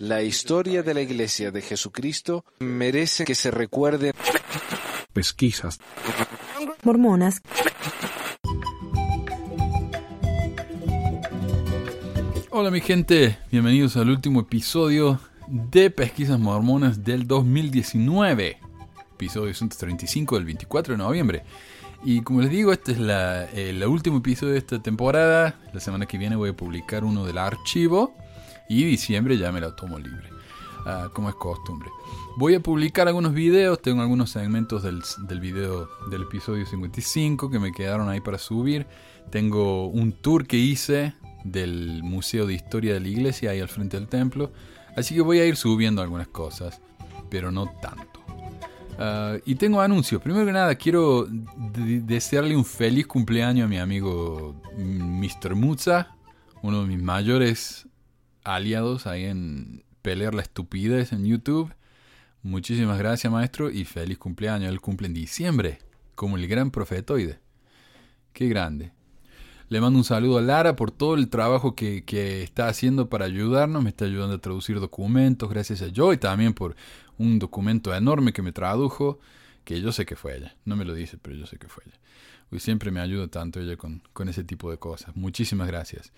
La historia de la Iglesia de Jesucristo merece que se recuerde. Pesquisas. Mormonas. Hola mi gente, bienvenidos al último episodio de Pesquisas Mormonas del 2019. Episodio 135 del 24 de noviembre. Y como les digo, este es la, el último episodio de esta temporada. La semana que viene voy a publicar uno del archivo. Y diciembre ya me lo tomo libre. Ah, como es costumbre. Voy a publicar algunos videos. Tengo algunos segmentos del, del video del episodio 55 que me quedaron ahí para subir. Tengo un tour que hice del Museo de Historia de la Iglesia ahí al frente del templo. Así que voy a ir subiendo algunas cosas. Pero no tanto. Ah, y tengo anuncios. Primero que nada, quiero desearle un feliz cumpleaños a mi amigo Mr. Mutza, uno de mis mayores aliados ahí en pelear la estupidez en YouTube. Muchísimas gracias, maestro, y feliz cumpleaños. Él cumple en diciembre, como el gran profetoide. Qué grande. Le mando un saludo a Lara por todo el trabajo que, que, está haciendo para ayudarnos. Me está ayudando a traducir documentos, gracias a yo, y también por un documento enorme que me tradujo, que yo sé que fue ella. No me lo dice, pero yo sé que fue ella. Y siempre me ayuda tanto ella con, con ese tipo de cosas. Muchísimas gracias.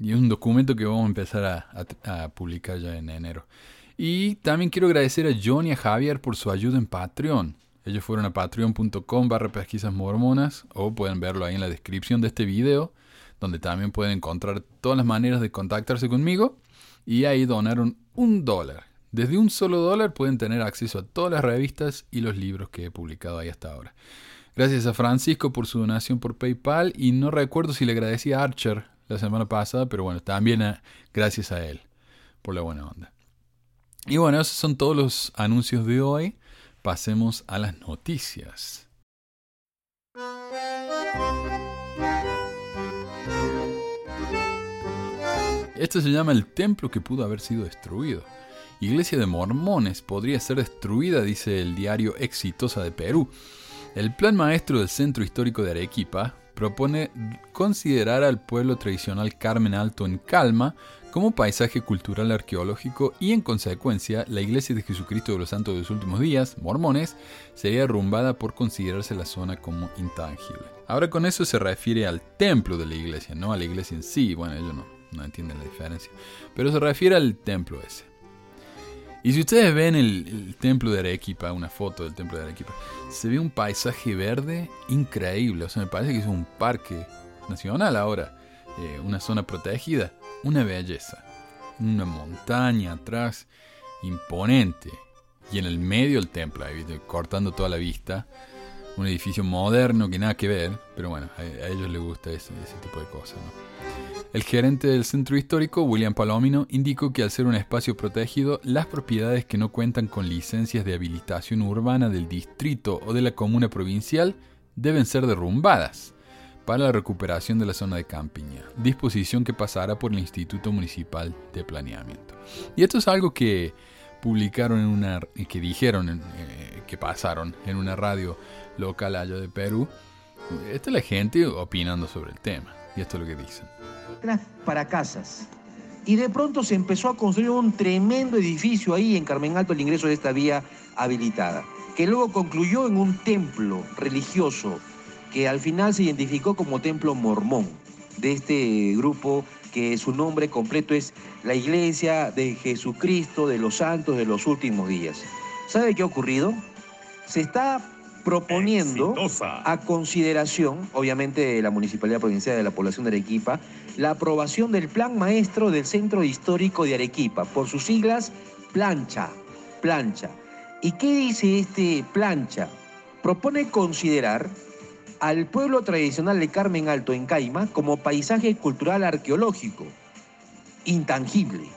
Y es un documento que vamos a empezar a, a, publicar ya en enero. Y también quiero agradecer a John y a Javier por su ayuda en Patreon. Ellos fueron a patreon.com barra o pueden verlo ahí en la descripción de este video, donde también pueden encontrar todas las maneras de contactarse conmigo. Y ahí donaron un dólar. Desde un solo dólar pueden tener acceso a todas las revistas y los libros que he publicado ahí hasta ahora. Gracias a Francisco por su donación por PayPal y no recuerdo si le agradecí a Archer la semana pasada, pero bueno, también gracias a él por la buena onda. Y bueno, esos son todos los anuncios de hoy. Pasemos a las noticias. Este se llama el templo que pudo haber sido destruido. Iglesia de Mormones podría ser destruida, dice el diario Exitosa de Perú. El plan maestro del Centro Histórico de Arequipa propone considerar al pueblo tradicional Carmen Alto en Calma como paisaje cultural arqueológico y en consecuencia la Iglesia de Jesucristo de los Santos de los Últimos Días, mormones, sería derrumbada por considerarse la zona como intangible. Ahora con eso se refiere al templo de la iglesia, no a la iglesia en sí, bueno, ellos no, no entienden la diferencia, pero se refiere al templo ese. Y si ustedes ven el, templo de Arequipa, una foto del templo de Arequipa, se ve un paisaje verde increíble. O sea, me parece que es un parque nacional ahora, eh, una zona protegida, una belleza. Una montaña atrás, imponente. Y en el medio el templo, ahí, cortando toda la vista. Un edificio moderno que nada que ver, pero bueno, a, ellos les gusta ese, ese tipo de cosas. ¿no? El gerente del centro histórico, William Palomino, indicó que al ser un espacio protegido, las propiedades que no cuentan con licencias de habilitación urbana del distrito o de la comuna provincial deben ser derrumbadas para la recuperación de la zona de campiña, disposición que pasará por el Instituto Municipal de Planeamiento. Y esto es algo que publicaron en una que dijeron eh, que pasaron en una radio local allá de Perú. Esta es la gente opinando sobre el tema y esto es lo que dicen para casas. Y de pronto se empezó a construir un tremendo edificio ahí en Carmen Alto, el ingreso de esta vía habilitada, que luego concluyó en un templo religioso que al final se identificó como templo mormón de este grupo que su nombre completo es la Iglesia de Jesucristo de los Santos de los Últimos Días. ¿Sabe qué ha ocurrido? Se está proponiendo a consideración, obviamente de la Municipalidad Provincial de la Población de Arequipa, la aprobación del Plan Maestro del Centro Histórico de Arequipa, por sus siglas Plancha, Plancha. ¿Y qué dice este Plancha? Propone considerar al pueblo tradicional de Carmen Alto en Caima como paisaje cultural arqueológico, intangible.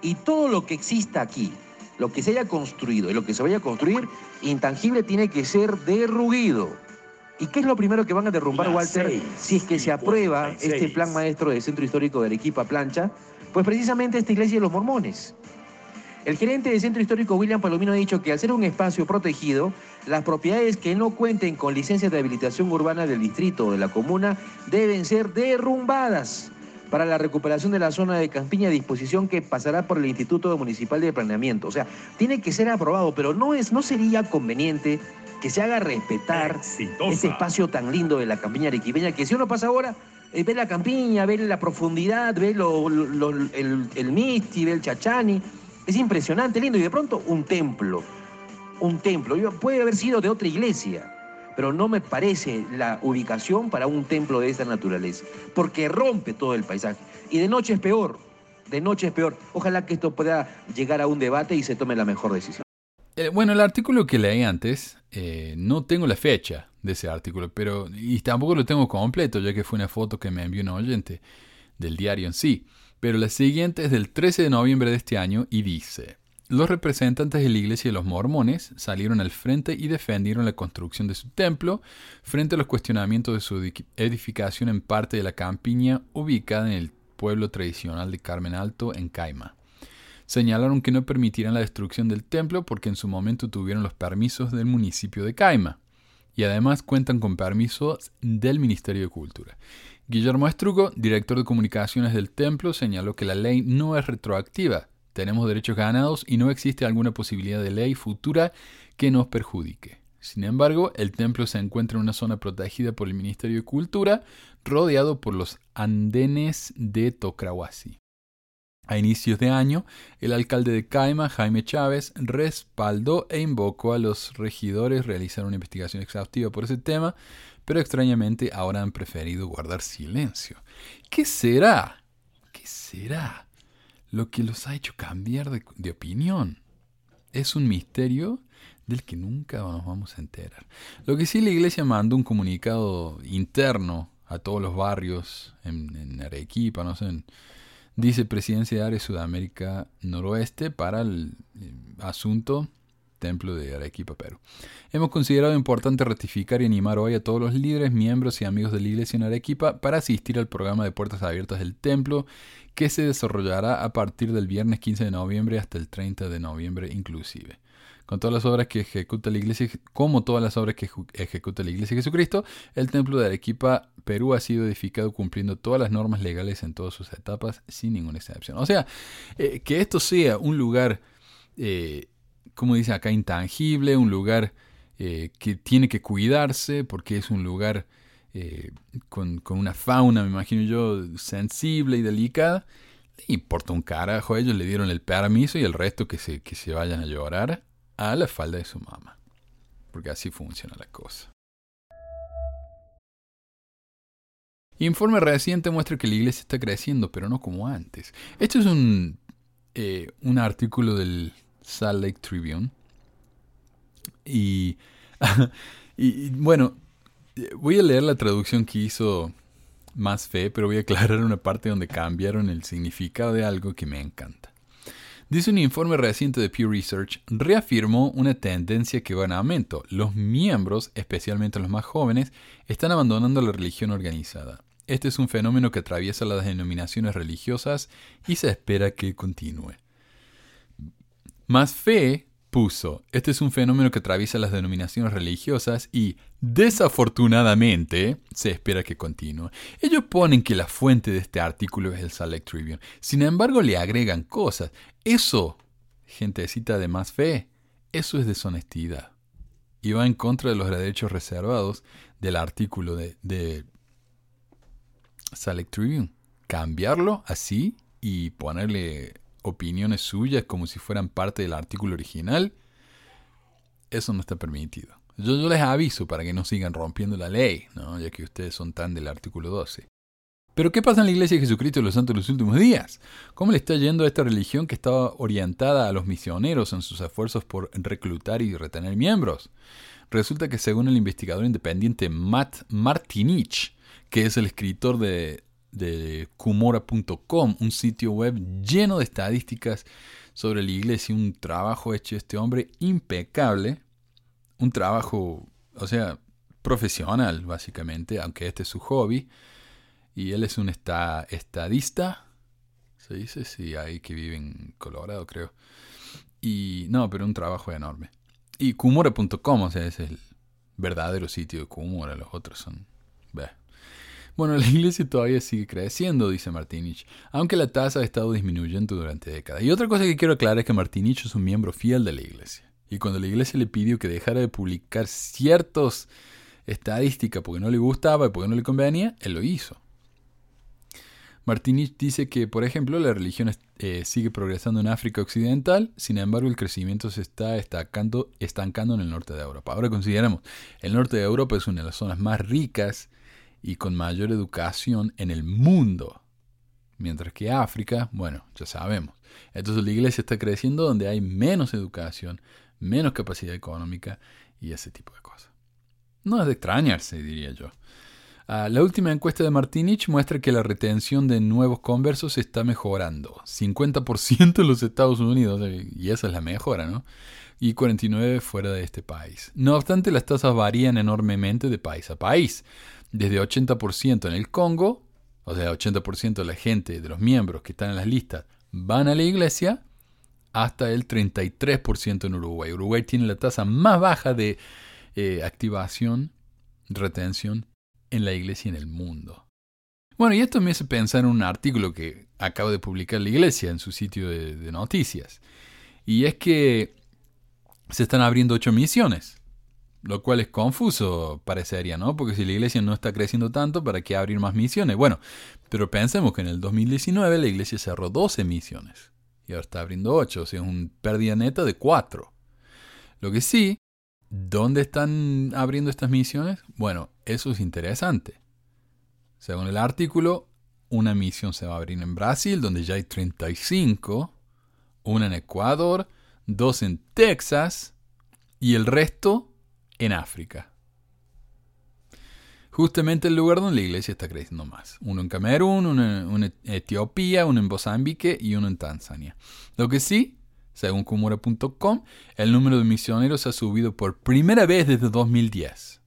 Y todo lo que exista aquí, lo que se haya construido y lo que se vaya a construir, intangible tiene que ser derruido. ¿Y qué es lo primero que van a derrumbar, Walter, si es que se aprueba este plan maestro del Centro Histórico de Arequipa Plancha? Pues precisamente esta iglesia de los mormones. El gerente del Centro Histórico, William Palomino, ha dicho que al ser un espacio protegido, las propiedades que no cuenten con licencias de habilitación urbana del distrito o de la comuna deben ser derrumbadas para la recuperación de la zona de Campiña, disposición que pasará por el Instituto Municipal de Planeamiento. O sea, tiene que ser aprobado, pero no, es, no sería conveniente que se haga respetar este espacio tan lindo de la Campiña arequipeña, que si uno pasa ahora, eh, ve la Campiña, ve la profundidad, ve lo, el, el Misti, ve el Chachani, es impresionante, lindo, y de pronto un templo, un templo, puede haber sido de otra iglesia, pero no me parece la ubicación para un templo de esta naturaleza, porque rompe todo el paisaje. Y de noche es peor, de noche es peor. Ojalá que esto pueda llegar a un debate y se tome la mejor decisión. Eh, bueno, el artículo que leí antes, eh, no tengo la fecha de ese artículo, pero y tampoco lo tengo completo, ya que fue una foto que me envió un oyente del diario en sí. Pero la siguiente es del 13 de noviembre de este año y dice, los representantes de la iglesia de los mormones salieron al frente y defendieron la construcción de su templo frente a los cuestionamientos de su edificación en parte de la campiña ubicada en el pueblo tradicional de Carmen Alto, en Caima. Señalaron que no permitirán la destrucción del templo porque en su momento tuvieron los permisos del municipio de Caima y además cuentan con permisos del Ministerio de Cultura. Guillermo Estrugo, director de comunicaciones del templo, señaló que la ley no es retroactiva, tenemos derechos ganados y no existe alguna posibilidad de ley futura que nos perjudique. Sin embargo, el templo se encuentra en una zona protegida por el Ministerio de Cultura, rodeado por los andenes de Tocrahuasi. A inicios de año, el alcalde de Caima, Jaime Chávez, respaldó e invocó a los regidores realizar una investigación exhaustiva por ese tema, pero extrañamente ahora han preferido guardar silencio. ¿Qué será? ¿Qué será? lo que los ha hecho cambiar de, opinión. Es un misterio del que nunca nos vamos a enterar. Lo que sí la iglesia mandó un comunicado interno a todos los barrios en, Arequipa, no sé, dice Presidencia de Área Sudamérica Noroeste para el asunto Templo de Arequipa, Perú. Hemos considerado importante ratificar y animar hoy a todos los líderes, miembros y amigos de la Iglesia en Arequipa para asistir al programa de Puertas Abiertas del Templo que se desarrollará a partir del viernes 15 de noviembre hasta el 30 de noviembre inclusive. Con todas las obras que ejecuta la Iglesia, como todas las obras que ejecuta la Iglesia de Jesucristo, el Templo de Arequipa, Perú, ha sido edificado cumpliendo todas las normas legales en todas sus etapas, sin ninguna excepción. O sea, eh, que esto sea un lugar, eh, como dice acá, intangible, un lugar eh, que tiene que cuidarse, porque es un lugar eh, con, una fauna, me imagino yo, sensible y delicada. Importa un carajo, ellos le dieron el permiso y el resto que se, que se vayan a llorar a la falda de su mamá. Porque así funciona la cosa. Informe reciente muestra que la iglesia está creciendo, pero no como antes. Esto es un, eh, un artículo del Salt Lake Tribune. y, y bueno, Voy a leer la traducción que hizo Más Fe, pero voy a aclarar una parte donde cambiaron el significado de algo que me encanta. Dice un informe reciente de Pew Research, reafirmó una tendencia que va en aumento. Los miembros, especialmente los más jóvenes, están abandonando la religión organizada. Este es un fenómeno que atraviesa las denominaciones religiosas y se espera que continúe. Más fe puso, este es un fenómeno que atraviesa las denominaciones religiosas y, desafortunadamente, se espera que continúe. Ellos ponen que la fuente de este artículo es el Select Tribune. Sin embargo, le agregan cosas. Eso, gentecita de más fe, eso es deshonestidad. Y va en contra de los derechos reservados del artículo de, de Select Tribune. Cambiarlo así y ponerle opiniones suyas como si fueran parte del artículo original, eso no está permitido. Yo, les aviso para que no sigan rompiendo la ley, ¿no? ya que ustedes son tan del artículo 12. Pero ¿qué pasa en la Iglesia de Jesucristo de los Santos de los últimos días? ¿Cómo le está yendo a esta religión que estaba orientada a los misioneros en sus esfuerzos por reclutar y retener miembros? Resulta que según el investigador independiente Matt Martinich, que es el escritor de de Kumora.com, un sitio web lleno de estadísticas sobre la iglesia, un trabajo hecho este hombre impecable, un trabajo, o sea, profesional básicamente, aunque este es su hobby, y él es un estadista, se dice, sí, ahí que vive en Colorado creo, y no, pero un trabajo enorme. Y Kumora.com, o sea, es el verdadero sitio de Kumora, los otros son... Bueno, la iglesia todavía sigue creciendo, dice Martinich, aunque la tasa ha estado disminuyendo durante décadas. Y otra cosa que quiero aclarar es que Martinich es un miembro fiel de la iglesia. Y cuando la iglesia le pidió que dejara de publicar ciertas estadísticas porque no le gustaba y porque no le convenía, él lo hizo. Martinich dice que, por ejemplo, la religión eh, sigue progresando en África Occidental, sin embargo el crecimiento se está estancando, estancando en el norte de Europa. Ahora consideramos, el norte de Europa es una de las zonas más ricas y con mayor educación en el mundo. Mientras que África, bueno, ya sabemos. Entonces la iglesia está creciendo donde hay menos educación, menos capacidad económica y ese tipo de cosas. No es de extrañarse, diría yo. Ah, la última encuesta de Martinich muestra que la retención de nuevos conversos está mejorando. 50% en los Estados Unidos, y esa es la mejora, ¿no? Y 49% fuera de este país. No obstante, las tasas varían enormemente de país a país desde 80% en el Congo, o sea, 80% de la gente, de los miembros que están en las listas, van a la iglesia, hasta el 33% en Uruguay. Uruguay tiene la tasa más baja de eh, activación, retención en la iglesia en el mundo. Bueno, y esto me hace pensar en un artículo que acaba de publicar la iglesia en su sitio de noticias. Y es que se están abriendo ocho misiones. Lo cual es confuso, parecería, ¿no? Porque si la iglesia no está creciendo tanto, ¿para qué abrir más misiones? Bueno, pero pensemos que en el 2019 la iglesia cerró 12 misiones y ahora está abriendo 8, o sea, un pérdida neta de 4. Lo que sí, ¿dónde están abriendo estas misiones? Bueno, eso es interesante. Según el artículo, una misión se va a abrir en Brasil, donde ya hay 35, una en Ecuador, dos en Texas y el resto en África. Justamente el lugar donde la iglesia está creciendo más. Uno en Camerún, uno en Etiopía, uno en Mozambique y uno en Tanzania. Lo que sí, según Kumura.com, el número de misioneros ha subido por primera vez desde 2010,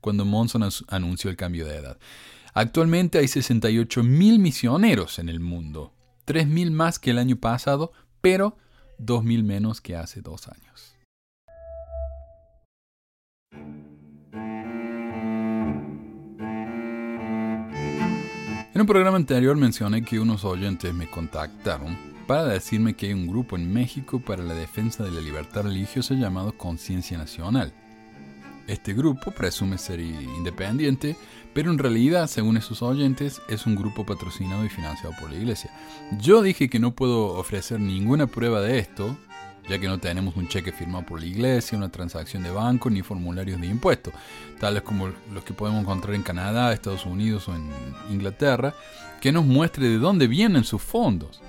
cuando Monson anunció el cambio de edad. Actualmente hay 68.000 misioneros en el mundo, 3.000 más que el año pasado, pero 2.000 menos que hace dos años. En un programa anterior mencioné que unos oyentes me contactaron para decirme que hay un grupo en México para la defensa de la libertad religiosa llamado Conciencia Nacional. Este grupo presume ser independiente, pero en realidad, según esos oyentes, es un grupo patrocinado y financiado por la iglesia. Yo dije que no puedo ofrecer ninguna prueba de esto, ya que no tenemos un cheque firmado por la iglesia, una transacción de banco ni formularios de impuestos, tales como los que podemos encontrar en Canadá, Estados Unidos o en Inglaterra, que nos muestre de dónde vienen sus fondos.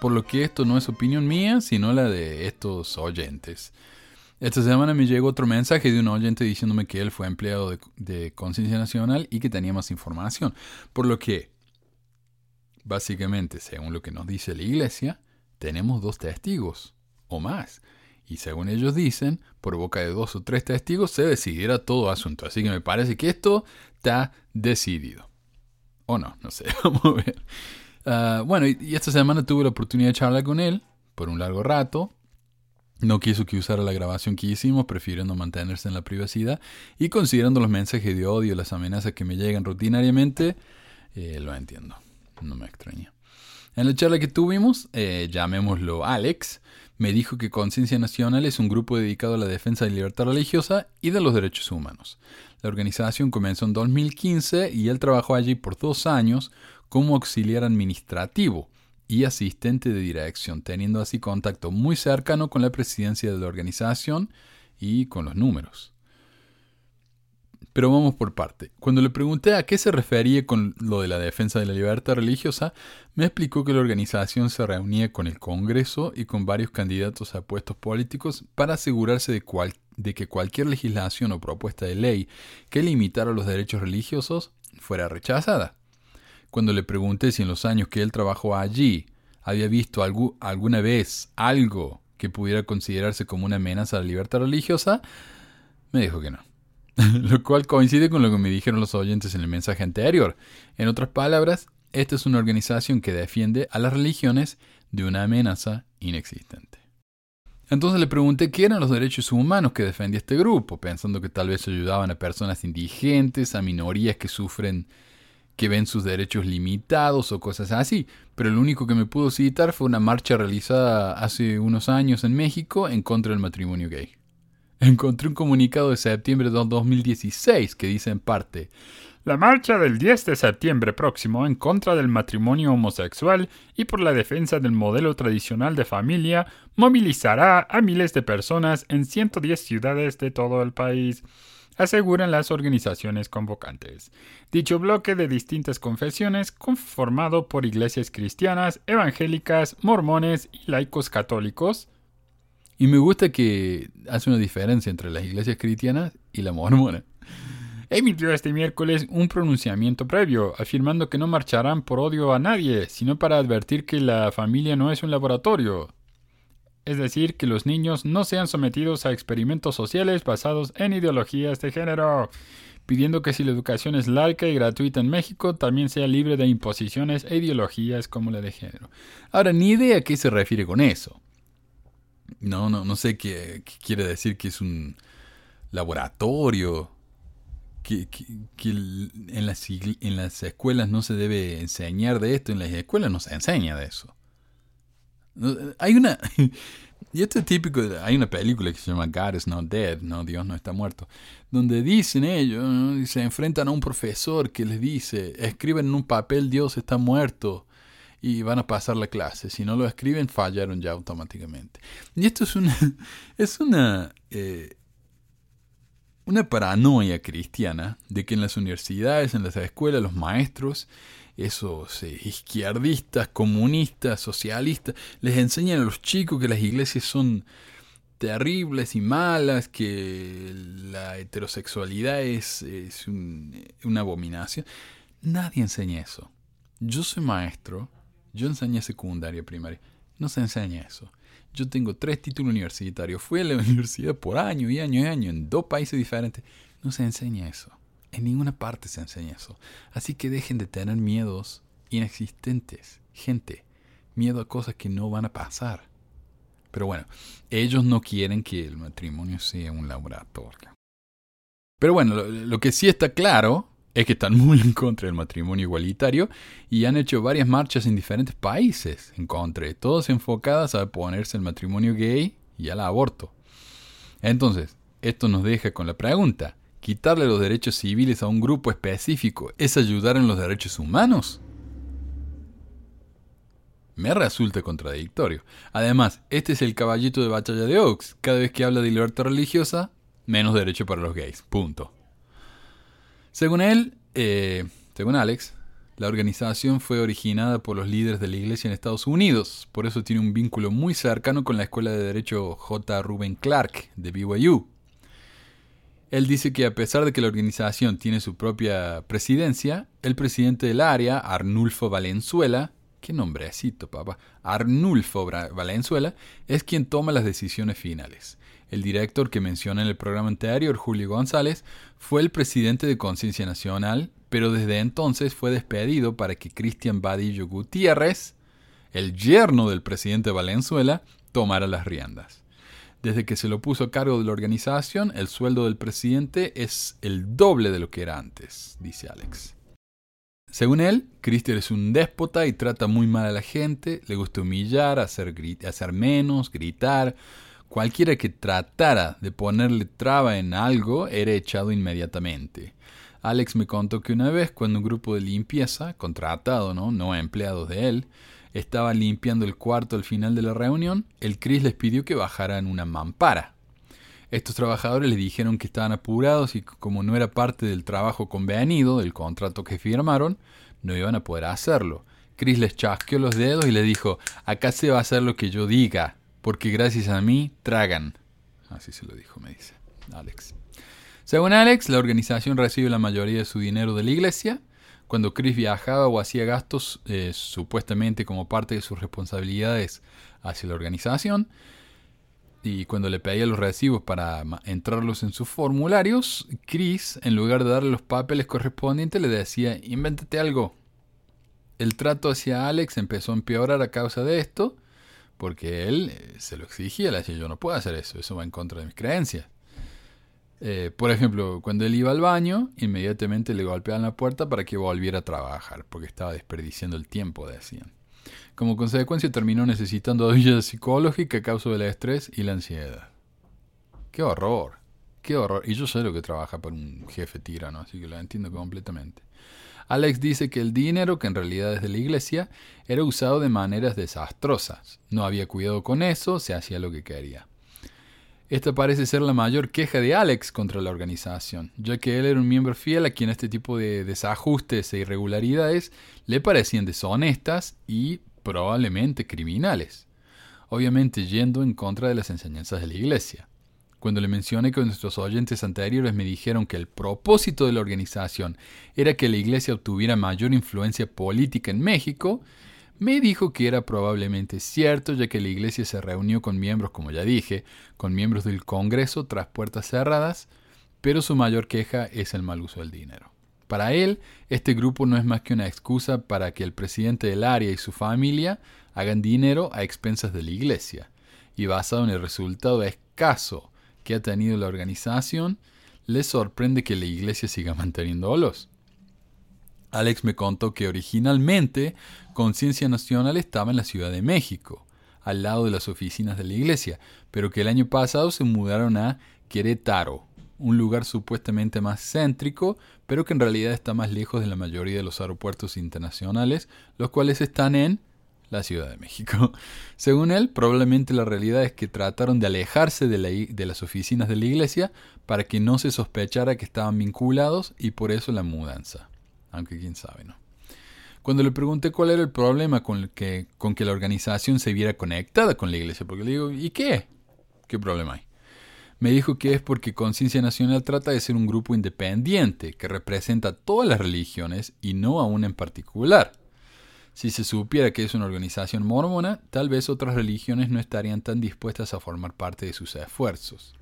Por lo que esto no es opinión mía, sino la de estos oyentes. Esta semana me llegó otro mensaje de un oyente diciéndome que él fue empleado de, Conciencia Nacional y que tenía más información. Por lo que, básicamente, según lo que nos dice la iglesia, tenemos dos testigos o más. Y según ellos dicen, por boca de dos o tres testigos se decidirá todo asunto. Así que me parece que esto está decidido. O no, no sé, vamos a ver. Ah, bueno, y, esta semana tuve la oportunidad de charlar con él por un largo rato. No quiso que usara la grabación que hicimos, prefiriendo mantenerse en la privacidad. Y considerando los mensajes de odio, las amenazas que me llegan rutinariamente, eh, lo entiendo. No me extraña. En la charla que tuvimos, eh, llamémoslo Alex, me dijo que Conciencia Nacional es un grupo dedicado a la defensa de la libertad religiosa y de los derechos humanos. La organización comenzó en 2015 y él trabajó allí por dos años como auxiliar administrativo y asistente de dirección, teniendo así contacto muy cercano con la presidencia de la organización y con los números. Pero vamos por parte. Cuando le pregunté a qué se refería con lo de la defensa de la libertad religiosa, me explicó que la organización se reunía con el Congreso y con varios candidatos a puestos políticos para asegurarse de, de que cualquier legislación o propuesta de ley que limitara los derechos religiosos fuera rechazada. Cuando le pregunté si en los años que él trabajó allí había visto alguna vez algo que pudiera considerarse como una amenaza a la libertad religiosa, me dijo que no. lo cual coincide con lo que me dijeron los oyentes en el mensaje anterior. En otras palabras, esta es una organización que defiende a las religiones de una amenaza inexistente. Entonces le pregunté qué eran los derechos humanos que defendía este grupo, pensando que tal vez ayudaban a personas indigentes, a minorías que sufren que ven sus derechos limitados o cosas así. Pero lo único que me pudo citar fue una marcha realizada hace unos años en México en contra del matrimonio gay. Encontré un comunicado de septiembre de 2016 que dice en parte, la marcha del 10 de septiembre próximo en contra del matrimonio homosexual y por la defensa del modelo tradicional de familia movilizará a miles de personas en 110 ciudades de todo el país, aseguran las organizaciones convocantes. Dicho bloque de distintas confesiones, conformado por iglesias cristianas, evangélicas, mormones y laicos católicos, y me gusta que hace una diferencia entre las iglesias cristianas y la mormona. Emitió este miércoles un pronunciamiento previo, afirmando que no marcharán por odio a nadie, sino para advertir que la familia no es un laboratorio. Es decir, que los niños no sean sometidos a experimentos sociales basados en ideologías de género, pidiendo que si la educación es laica y gratuita en México, también sea libre de imposiciones e ideologías como la de género. Ahora, ni idea a qué se refiere con eso. No, no, no sé qué, quiere decir que es un laboratorio. Que, en, las, escuelas no se debe enseñar de esto, en las escuelas no se enseña de eso. Hay una. Y esto es típico, hay una película que se llama God is not dead, no, Dios no está muerto, donde dicen ellos, se enfrentan a un profesor que les dice, escriben en un papel Dios está muerto, y van a pasar la clase. Si no lo escriben, fallaron ya automáticamente. Y esto es una, es una, eh, una paranoia cristiana de que en las universidades, en las escuelas, los maestros, esos eh, izquierdistas, comunistas, socialistas, les enseñan a los chicos que las iglesias son terribles y malas, que la heterosexualidad es, es una abominación. Nadie enseña eso. Yo soy maestro yo enseñé secundaria, primaria. No se enseña eso. Yo tengo tres títulos universitarios. Fui a la universidad por año y año y año en dos países diferentes. No se enseña eso. En ninguna parte se enseña eso. Así que dejen de tener miedos inexistentes. Gente, miedo a cosas que no van a pasar. Pero bueno, ellos no quieren que el matrimonio sea un laboratorio. Pero bueno, lo, lo que sí está claro es que están muy en contra del matrimonio igualitario y han hecho varias marchas en diferentes países en contra, todas enfocadas a oponerse al matrimonio gay y al aborto. Entonces, esto nos deja con la pregunta, ¿quitarle los derechos civiles a un grupo específico es ayudar en los derechos humanos? Me resulta contradictorio. Además, este es el caballito de batalla de Oaks. Cada vez que habla de libertad religiosa, menos derecho para los gays. Punto. Según él, eh, según Alex, la organización fue originada por los líderes de la iglesia en Estados Unidos, por eso tiene un vínculo muy cercano con la Escuela de Derecho J. Ruben Clark de BYU. Él dice que a pesar de que la organización tiene su propia presidencia, el presidente del área, Arnulfo Valenzuela, qué nombrecito, papá, Arnulfo Valenzuela, es quien toma las decisiones finales. El director que menciona en el programa anterior, Julio González, fue el presidente de Conciencia Nacional, pero desde entonces fue despedido para que Cristian Badillo Gutiérrez, el yerno del presidente Valenzuela, tomara las riendas. Desde que se lo puso a cargo de la organización, el sueldo del presidente es el doble de lo que era antes, dice Alex. Según él, Cristian es un déspota y trata muy mal a la gente, le gusta humillar, hacer menos, gritar, Cualquiera que tratara de ponerle traba en algo era echado inmediatamente. Alex me contó que una vez cuando un grupo de limpieza, contratado, ¿no? no empleados de él, estaba limpiando el cuarto al final de la reunión, el Chris les pidió que bajaran una mampara. Estos trabajadores le dijeron que estaban apurados y como no era parte del trabajo convenido, del contrato que firmaron, no iban a poder hacerlo. Chris les chasqueó los dedos y le dijo, acá se va a hacer lo que yo diga porque gracias a mí tragan. Así se lo dijo, me dice Alex. Según Alex, la organización recibe la mayoría de su dinero de la iglesia. Cuando Chris viajaba o hacía gastos, eh, supuestamente como parte de sus responsabilidades hacia la organización, y cuando le pedía los recibos para entrarlos en sus formularios, Chris, en lugar de darle los papeles correspondientes, le decía, invéntate algo. El trato hacia Alex empezó a empeorar a causa de esto, porque él eh, se lo exigía, le decía, yo no puedo hacer eso, eso va en contra de mis creencias. Eh, por ejemplo, cuando él iba al baño, inmediatamente le golpeaban la puerta para que volviera a trabajar, porque estaba desperdiciando el tiempo, decían. Como consecuencia terminó necesitando ayuda psicológica a causa del estrés y la ansiedad. ¡Qué horror! ¡Qué horror! Y yo sé lo que trabaja por un jefe tirano, así que lo entiendo completamente. Alex dice que el dinero, que en realidad es de la iglesia, era usado de maneras desastrosas. No había cuidado con eso, se hacía lo que quería. Esta parece ser la mayor queja de Alex contra la organización, ya que él era un miembro fiel a quien este tipo de desajustes e irregularidades le parecían deshonestas y probablemente criminales, obviamente yendo en contra de las enseñanzas de la Iglesia. Cuando le mencioné que nuestros oyentes anteriores me dijeron que el propósito de la organización era que la Iglesia obtuviera mayor influencia política en México, me dijo que era probablemente cierto, ya que la iglesia se reunió con miembros, como ya dije, con miembros del Congreso tras puertas cerradas, pero su mayor queja es el mal uso del dinero. Para él, este grupo no es más que una excusa para que el presidente del área y su familia hagan dinero a expensas de la iglesia, y basado en el resultado escaso que ha tenido la organización, les sorprende que la iglesia siga manteniéndolos. Alex me contó que originalmente Conciencia Nacional estaba en la Ciudad de México, al lado de las oficinas de la iglesia, pero que el año pasado se mudaron a Querétaro, un lugar supuestamente más céntrico, pero que en realidad está más lejos de la mayoría de los aeropuertos internacionales, los cuales están en la Ciudad de México. Según él, probablemente la realidad es que trataron de alejarse de, de, las oficinas de la iglesia para que no se sospechara que estaban vinculados y por eso la mudanza aunque quién sabe, ¿no? Cuando le pregunté cuál era el problema con, que, con que la organización se viera conectada con la iglesia, porque le digo, ¿y qué? ¿Qué problema hay? Me dijo que es porque Conciencia Nacional trata de ser un grupo independiente que representa todas las religiones y no a una en particular. Si se supiera que es una organización mormona, tal vez otras religiones no estarían tan dispuestas a formar parte de sus esfuerzos.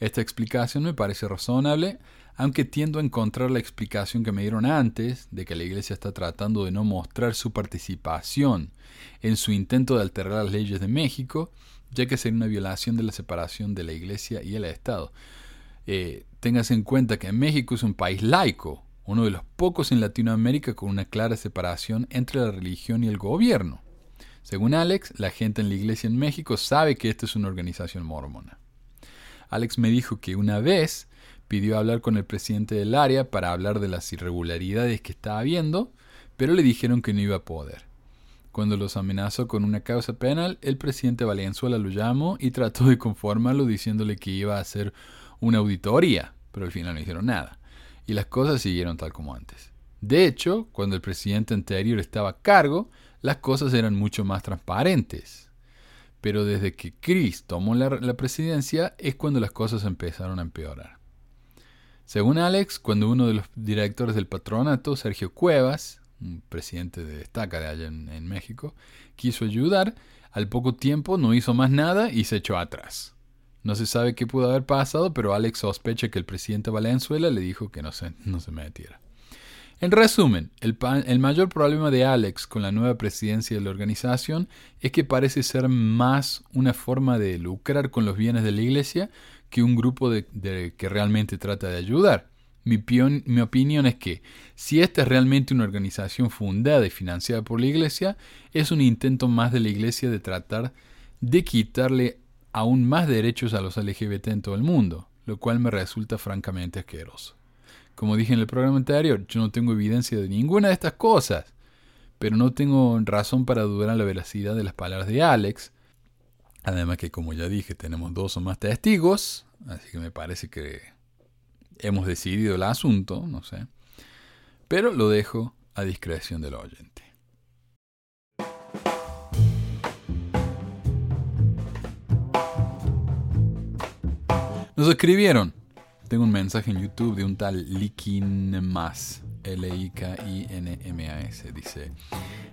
Esta explicación me parece razonable, aunque tiendo a encontrar la explicación que me dieron antes de que la Iglesia está tratando de no mostrar su participación en su intento de alterar las leyes de México, ya que sería una violación de la separación de la Iglesia y el Estado. Eh, tengas en cuenta que México es un país laico, uno de los pocos en Latinoamérica con una clara separación entre la religión y el gobierno. Según Alex, la gente en la iglesia en México sabe que esta es una organización mormona. Alex me dijo que una vez pidió hablar con el presidente del área para hablar de las irregularidades que estaba viendo, pero le dijeron que no iba a poder. Cuando los amenazó con una causa penal, el presidente Valenzuela lo llamó y trató de conformarlo diciéndole que iba a hacer una auditoría, pero al final no hicieron nada, y las cosas siguieron tal como antes. De hecho, cuando el presidente anterior estaba a cargo, las cosas eran mucho más transparentes. Pero desde que Chris tomó la, la presidencia es cuando las cosas empezaron a empeorar. Según Alex, cuando uno de los directores del patronato, Sergio Cuevas, un presidente de destaca de allá en, México, quiso ayudar, al poco tiempo no hizo más nada y se echó atrás. No se sabe qué pudo haber pasado, pero Alex sospecha que el presidente Valenzuela le dijo que no se, no se metiera. En resumen, el, el, mayor problema de Alex con la nueva presidencia de la organización es que parece ser más una forma de lucrar con los bienes de la iglesia que un grupo de, que realmente trata de ayudar. Mi, mi, opinión es que si esta es realmente una organización fundada y financiada por la Iglesia, es un intento más de la Iglesia de tratar de quitarle aún más derechos a los LGBT en todo el mundo, lo cual me resulta francamente asqueroso. Como dije en el programa anterior, yo no tengo evidencia de ninguna de estas cosas, pero no tengo razón para dudar la veracidad de las palabras de Alex, Además que como ya dije, tenemos dos o más testigos, así que me parece que hemos decidido el asunto, no sé. Pero lo dejo a discreción del oyente. Nos escribieron. Tengo un mensaje en YouTube de un tal Likin Más. L-I-K-I-N-M-A-S. Dice: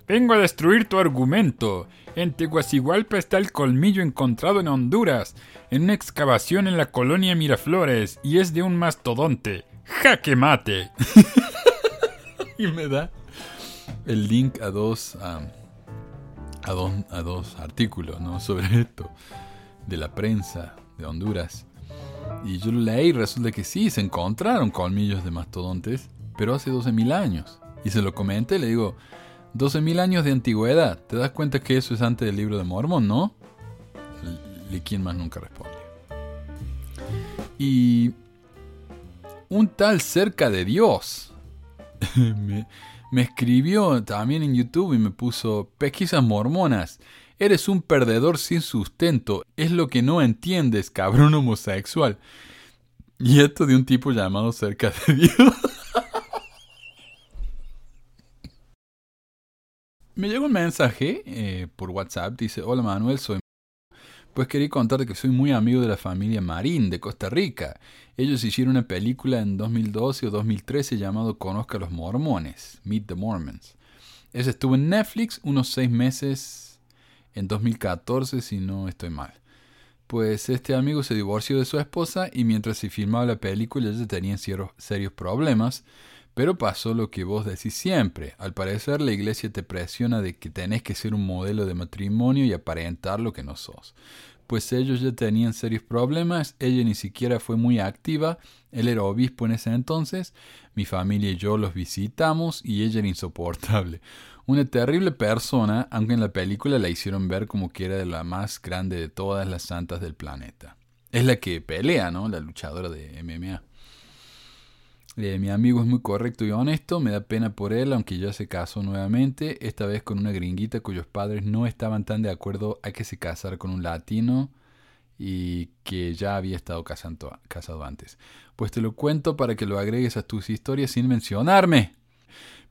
Vengo a destruir tu argumento. En Tegucigalpa está el colmillo encontrado en Honduras, en una excavación en la colonia Miraflores, y es de un mastodonte. ¡Jaque mate! y me da el link a dos, a, dos, a dos artículos ¿no? sobre esto, de la prensa de Honduras. Y yo lo leí y resulta que sí, se encontraron colmillos de mastodontes, pero hace 12.000 años. Y se lo comenté, le digo, 12.000 años de antigüedad, ¿te das cuenta que eso es antes del libro de Mormón, no? Y quien más nunca respondió. Y un tal cerca de Dios me, me escribió también en YouTube y me puso pesquisas mormonas. Eres un perdedor sin sustento. Es lo que no entiendes, cabrón homosexual. Y esto de un tipo llamado cerca de Dios. Me llegó un mensaje eh, por WhatsApp. Dice, hola Manuel, soy... Pues quería contarte que soy muy amigo de la familia Marín de Costa Rica. Ellos hicieron una película en 2012 o 2013 llamado Conozca a los Mormones, Meet the Mormons. Ese estuvo en Netflix unos seis meses en 2014 si no estoy mal. Pues este amigo se divorció de su esposa y mientras se filmaba la película ella tenía serios problemas, pero pasó lo que vos decís siempre. Al parecer la iglesia te presiona de que tenés que ser un modelo de matrimonio y aparentar lo que no sos. Pues ellos ya tenían serios problemas, ella ni siquiera fue muy activa, él era obispo en ese entonces, mi familia y yo los visitamos y ella era insoportable. Una terrible persona, aunque en la película la hicieron ver como que era la más grande de todas las santas del planeta. Es la que pelea, ¿no? La luchadora de MMA. Eh, mi amigo es muy correcto y honesto, me da pena por él, aunque ya se casó nuevamente, esta vez con una gringuita cuyos padres no estaban tan de acuerdo a que se casara con un latino y que ya había estado casando, casado antes. Pues te lo cuento para que lo agregues a tus historias sin mencionarme.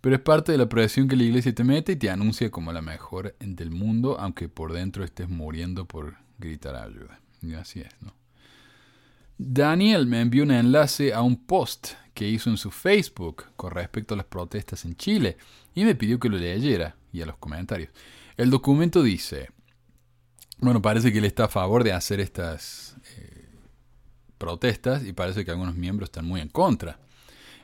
Pero es parte de la presión que la iglesia te mete y te anuncia como la mejor del mundo, aunque por dentro estés muriendo por gritar ayuda. Y así es, ¿no? Daniel me envió un enlace a un post que hizo en su Facebook con respecto a las protestas en Chile y me pidió que lo leyera y a los comentarios. El documento dice, bueno, parece que él está a favor de hacer estas eh, protestas y parece que algunos miembros están muy en contra.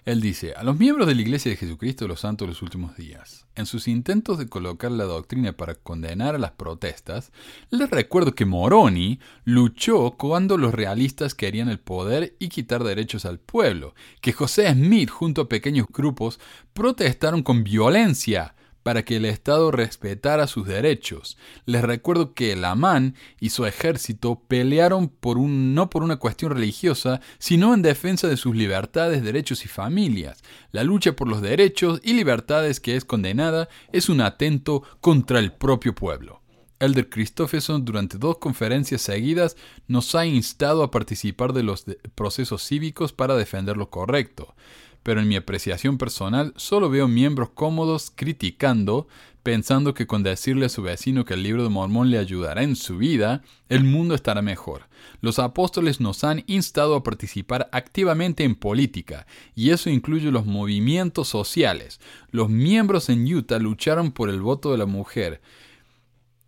Él dice, a los miembros de la Iglesia de Jesucristo de los Santos de los últimos días, en sus intentos de colocar la doctrina para condenar a las protestas, les recuerdo que Moroni luchó cuando los realistas querían el poder y quitar derechos al pueblo, que José Smith junto a pequeños grupos protestaron con violencia para que el Estado respetara sus derechos. Les recuerdo que el Amán y su ejército pelearon por un, no por una cuestión religiosa, sino en defensa de sus libertades, derechos y familias. La lucha por los derechos y libertades que es condenada es un atento contra el propio pueblo. Elder Christopherson durante dos conferencias seguidas nos ha instado a participar de los procesos cívicos para defender lo correcto pero en mi apreciación personal solo veo miembros cómodos criticando, pensando que con decirle a su vecino que el libro de Mormón le ayudará en su vida, el mundo estará mejor. Los apóstoles nos han instado a participar activamente en política, y eso incluye los movimientos sociales. Los miembros en Utah lucharon por el voto de la mujer,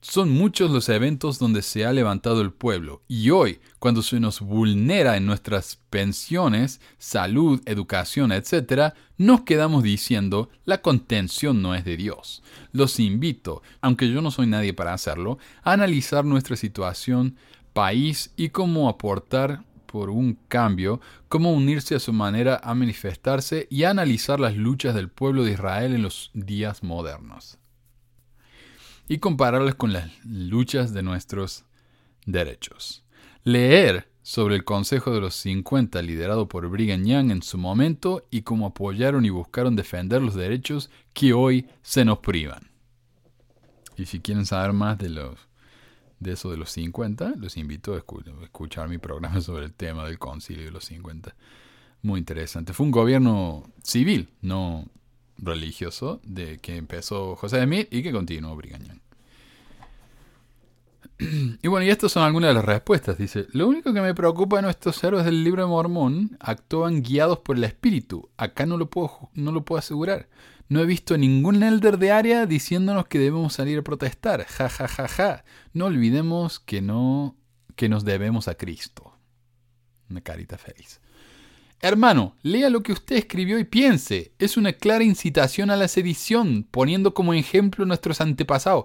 son muchos los eventos donde se ha levantado el pueblo y hoy, cuando se nos vulnera en nuestras pensiones, salud, educación, etc., nos quedamos diciendo la contención no es de Dios. Los invito, aunque yo no soy nadie para hacerlo, a analizar nuestra situación, país y cómo aportar por un cambio, cómo unirse a su manera a manifestarse y analizar las luchas del pueblo de Israel en los días modernos y compararlas con las luchas de nuestros derechos. Leer sobre el Consejo de los 50 liderado por Brigham en su momento y cómo apoyaron y buscaron defender los derechos que hoy se nos privan. Y si quieren saber más de los de eso de los 50, los invito a escuchar mi programa sobre el tema del concilio de los 50. Muy interesante. Fue un gobierno civil, no religioso de que empezó José Smith y que continuó Brigham Y bueno, y estas son algunas de las respuestas. Dice, lo único que me preocupa de nuestros héroes del libro de Mormón actúan guiados por el espíritu. Acá no lo puedo, no lo puedo asegurar. No he visto ningún elder de área diciéndonos que debemos salir a protestar. Ja, ja, ja, ja. No olvidemos que no, que nos debemos a Cristo. Una carita feliz. Hermano, lea lo que usted escribió y piense. Es una clara incitación a la sedición, poniendo como ejemplo nuestros antepasados,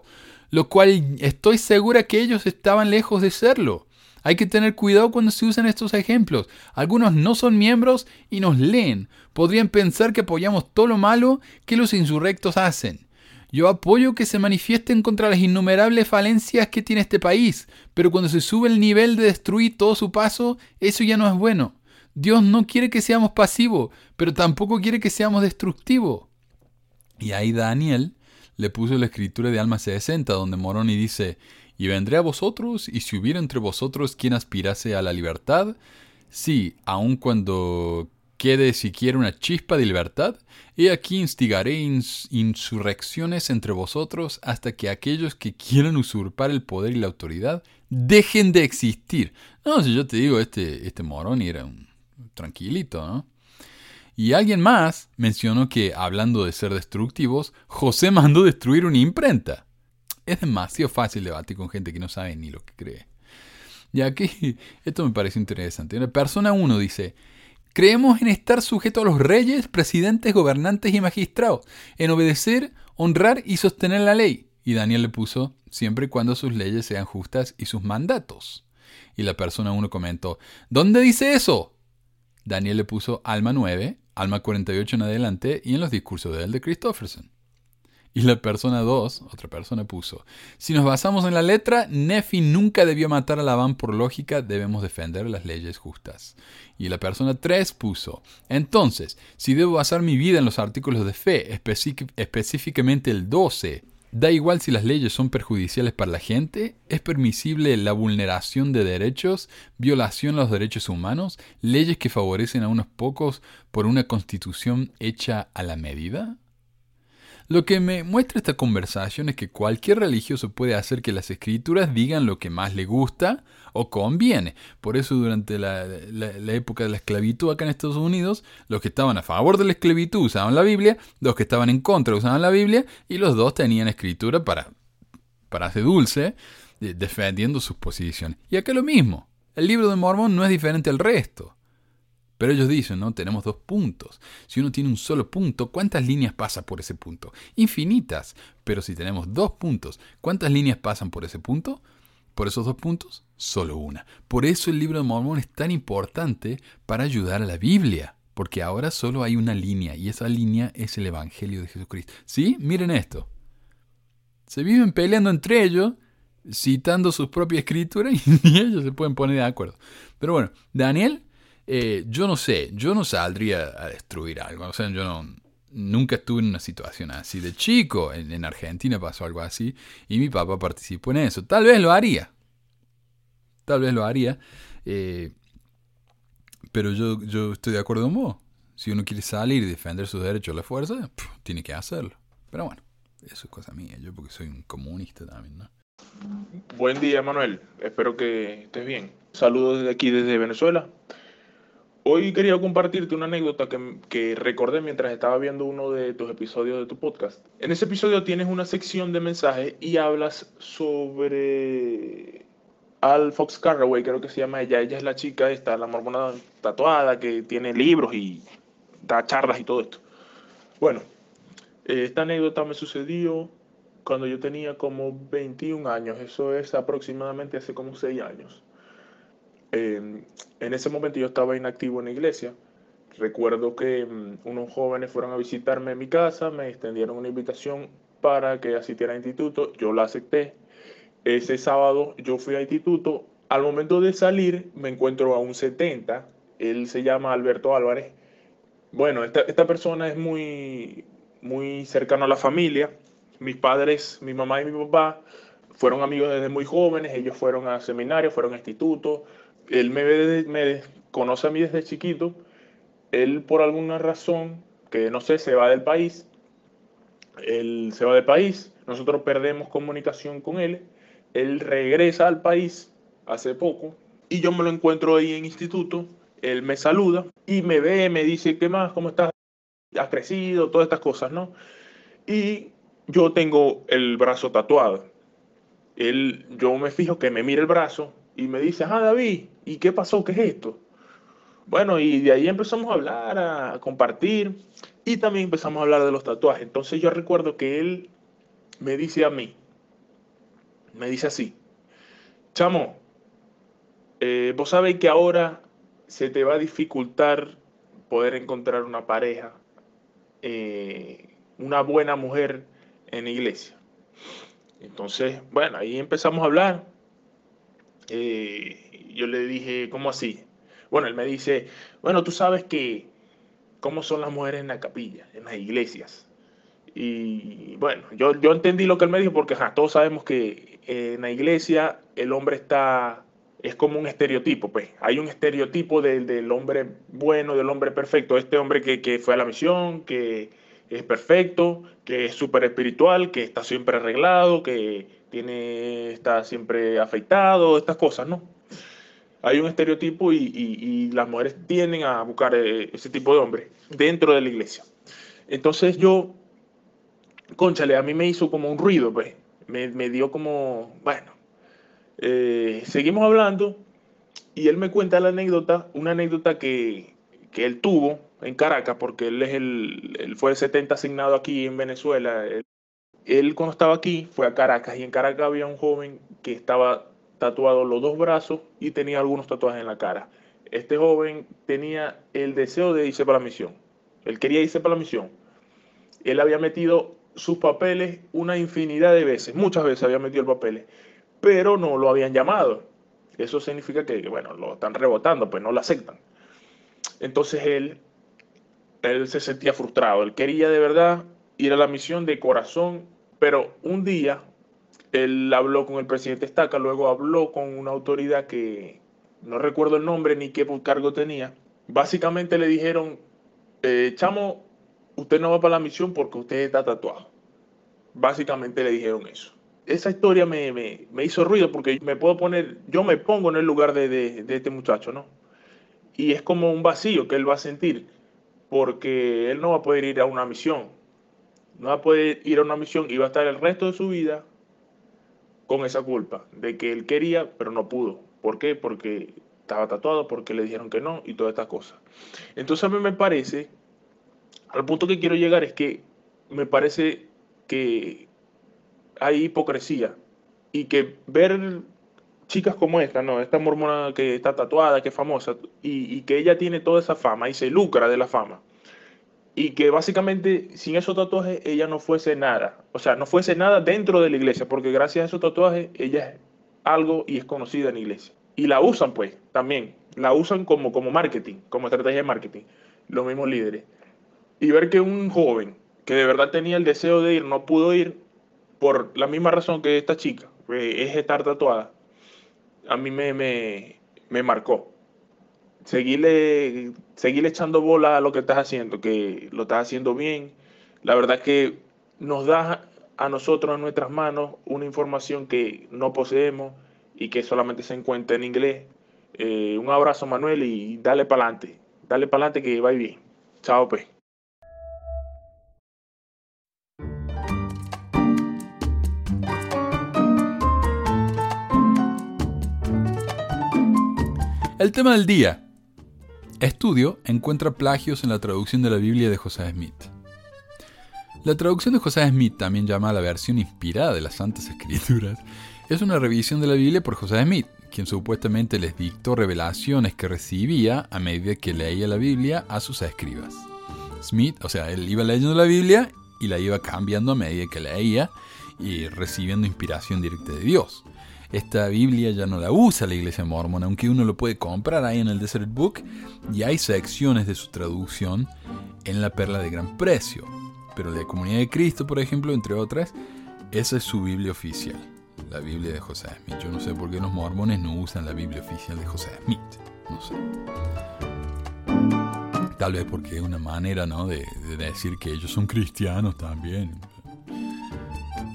lo cual estoy segura que ellos estaban lejos de serlo. Hay que tener cuidado cuando se usan estos ejemplos. Algunos no son miembros y nos leen. Podrían pensar que apoyamos todo lo malo que los insurrectos hacen. Yo apoyo que se manifiesten contra las innumerables falencias que tiene este país, pero cuando se sube el nivel de destruir todo su paso, eso ya no es bueno. Dios no quiere que seamos pasivos, pero tampoco quiere que seamos destructivos. Y ahí Daniel le puso la escritura de Alma 60, donde Moroni dice, y vendré a vosotros, y si hubiera entre vosotros quien aspirase a la libertad, sí, aun cuando quede siquiera una chispa de libertad, he aquí instigaré insurrecciones entre vosotros hasta que aquellos que quieran usurpar el poder y la autoridad dejen de existir. No, si yo te digo, este, este Moroni era un tranquilito, ¿no? Y alguien más mencionó que, hablando de ser destructivos, José mandó destruir una imprenta. Es demasiado fácil debatir con gente que no sabe ni lo que cree. Y aquí, esto me parece interesante. La persona 1 dice, creemos en estar sujeto a los reyes, presidentes, gobernantes y magistrados, en obedecer, honrar y sostener la ley. Y Daniel le puso, siempre y cuando sus leyes sean justas y sus mandatos. Y la persona 1 comentó, ¿dónde dice eso? Daniel le puso alma 9, alma 48 en adelante y en los discursos de él de Christofferson. Y la persona 2, otra persona puso, si nos basamos en la letra, Nefi nunca debió matar a Labán por lógica, debemos defender las leyes justas. Y la persona 3 puso, entonces, si debo basar mi vida en los artículos de fe, específicamente el 12, Da igual si las leyes son perjudiciales para la gente, es permisible la vulneración de derechos, violación a los derechos humanos, leyes que favorecen a unos pocos por una constitución hecha a la medida. Lo que me muestra esta conversación es que cualquier religioso puede hacer que las escrituras digan lo que más le gusta o conviene. Por eso durante la, época de la esclavitud acá en Estados Unidos, los que estaban a favor de la esclavitud usaban la Biblia, los que estaban en contra usaban la Biblia y los dos tenían escritura para, para hacer dulce, defendiendo sus posiciones. Y acá lo mismo. El libro de Mormón no es diferente al resto. Pero ellos dicen, ¿no? Tenemos dos puntos. Si uno tiene un solo punto, ¿cuántas líneas pasa por ese punto? Infinitas. Pero si tenemos dos puntos, ¿cuántas líneas pasan por ese punto? Por esos dos puntos, solo una. Por eso el libro de Mormón es tan importante para ayudar a la Biblia. Porque ahora solo hay una línea y esa línea es el Evangelio de Jesucristo. ¿Sí? Miren esto. Se viven peleando entre ellos, citando sus propias escrituras y ellos se pueden poner de acuerdo. Pero bueno, Daniel eh, yo no sé, yo no saldría a destruir algo. O sea, yo no, nunca estuve en una situación así. De chico, en, Argentina pasó algo así y mi papá participó en eso. Tal vez lo haría. Tal vez lo haría. Eh, pero yo, yo estoy de acuerdo con vos. Si uno quiere salir y defender sus derechos a la fuerza, tiene que hacerlo. Pero bueno, eso es cosa mía. Yo porque soy un comunista también, ¿no? Buen día, Manuel. Espero que estés bien. Saludos desde aquí, desde Venezuela. Hoy quería compartirte una anécdota que, recordé mientras estaba viendo uno de tus episodios de tu podcast. En ese episodio tienes una sección de mensajes y hablas sobre Al Fox Carraway, creo que se llama ella. Ella es la chica esta, la mormona tatuada, que tiene libros y da charlas y todo esto. Bueno, esta anécdota me sucedió cuando yo tenía como 21 años. Eso es aproximadamente hace como 6 años. Em, en ese momento yo estaba inactivo en la iglesia. Recuerdo que mm, unos jóvenes fueron a visitarme en mi casa, me extendieron una invitación para que asistiera al instituto, yo la acepté. Ese sábado yo fui al instituto, al momento de salir me encuentro a un 70, él se llama Alberto Álvarez. Bueno, esta, persona es muy, muy cercano a la familia. Mis padres, mi mamá y mi papá fueron amigos desde muy jóvenes, ellos fueron a seminarios, fueron a institutos, él me, conoce a mí desde chiquito, él por alguna razón, que no sé, se va del país, él se va del país, nosotros perdemos comunicación con él, él regresa al país hace poco y yo me lo encuentro ahí en instituto, él me saluda y me ve, me dice, ¿qué más? ¿Cómo estás? ¿Has crecido? Todas estas cosas, ¿no? Y yo tengo el brazo tatuado. Él, yo me fijo que me mira el brazo y me dice, ah, David, ¿y qué pasó? ¿Qué es esto? Bueno, y de ahí empezamos a hablar, a compartir, y también empezamos a hablar de los tatuajes. Entonces yo recuerdo que él me dice a mí, me dice así, chamo, eh, vos sabéis que ahora se te va a dificultar poder encontrar una pareja, eh, una buena mujer en la iglesia. Entonces, bueno, ahí empezamos a hablar. Eh, yo le dije, ¿cómo así? Bueno, él me dice, bueno, tú sabes que cómo son las mujeres en la capilla, en las iglesias. Y bueno, yo, yo entendí lo que él me dijo porque todos sabemos que en la iglesia el hombre está es como un estereotipo, pues. Hay un estereotipo del, hombre bueno, del hombre perfecto. Este hombre que, fue a la misión, que es perfecto, que es súper espiritual, que está siempre arreglado, que tiene, está siempre afeitado, estas cosas, ¿no? Hay un estereotipo y, las mujeres tienden a buscar eh, ese tipo de hombre dentro de la iglesia. Entonces yo, conchale, a mí me hizo como un ruido, pues. Me, me dio como, bueno, eh, seguimos hablando y él me cuenta la anécdota, una anécdota que, él tuvo en Caracas, porque él, es el, él fue el 70 asignado aquí en Venezuela. Él, cuando estaba aquí fue a Caracas y en Caracas había un joven que estaba tatuado los dos brazos y tenía algunos tatuajes en la cara. Este joven tenía el deseo de irse para la misión. Él quería irse para la misión. Él había metido sus papeles una infinidad de veces, muchas veces había metido el papeles pero no lo habían llamado. Eso significa que, bueno, lo están rebotando, pues no lo aceptan. Entonces él, él se sentía frustrado, él quería de verdad ir a la misión de corazón, pero un día él habló con el presidente Estaca, luego habló con una autoridad que no recuerdo el nombre ni qué cargo tenía. Básicamente le dijeron, eh, chamo, usted no va para la misión porque usted está tatuado. Básicamente le dijeron eso esa historia me, hizo ruido porque me puedo poner, yo me pongo en el lugar de, este muchacho, ¿no? Y es como un vacío que él va a sentir porque él no va a poder ir a una misión. No va a poder ir a una misión y va a estar el resto de su vida con esa culpa de que él quería, pero no pudo. ¿Por qué? Porque estaba tatuado, porque le dijeron que no y todas estas cosas. Entonces a mí me parece, al punto que quiero llegar es que me parece que hay hipocresía y que ver chicas como esta, ¿no? Esta mormona que está tatuada, que es famosa, y, que ella tiene toda esa fama y se lucra de la fama. Y que básicamente sin esos tatuajes ella no fuese nada. O sea, no fuese nada dentro de la iglesia, porque gracias a esos tatuajes ella es algo y es conocida en la iglesia. Y la usan pues también. La usan como, como marketing, como estrategia de marketing. Los mismos líderes. Y ver que un joven que de verdad tenía el deseo de ir, no pudo ir, por la misma razón que esta chica, es estar tatuada, a mí me, me, marcó. Seguirle, seguirle echando bola a lo que estás haciendo, que lo estás haciendo bien. La verdad que nos da a nosotros en nuestras manos una información que no poseemos y que solamente se encuentra en inglés. Eh, un abrazo Manuel y dale para adelante. Dale para adelante que va bien. Chao pues. El tema del día. Estudio encuentra plagios en la traducción de la Biblia de José Smith. La traducción de José Smith, también llamada la versión inspirada de las Santas Escrituras, es una revisión de la Biblia por José Smith, quien supuestamente les dictó revelaciones que recibía a medida que leía la Biblia a sus escribas. Smith, o sea, él iba leyendo la Biblia y la iba cambiando a medida que leía y recibiendo inspiración directa de Dios. Esta Biblia ya no la usa la iglesia mormona, aunque uno lo puede comprar ahí en el Desert Book y hay secciones de su traducción en la perla de gran precio. Pero la comunidad de Cristo, por ejemplo, entre otras, esa es su Biblia oficial, la Biblia de José Smith. Yo no sé por qué los mormones no usan la Biblia oficial de José Smith. No sé. Tal vez porque es una manera ¿no? de, de decir que ellos son cristianos también.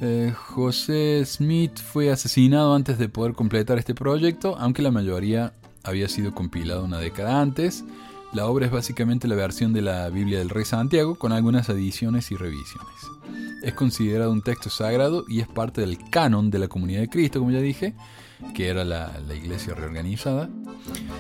Eh, José Smith fue asesinado antes de poder completar este proyecto, aunque la mayoría había sido compilado una década antes. La obra es básicamente la versión de la Biblia del Rey Santiago con algunas adiciones y revisiones. Es considerado un texto sagrado y es parte del canon de la comunidad de Cristo, como ya dije, que era la, iglesia reorganizada.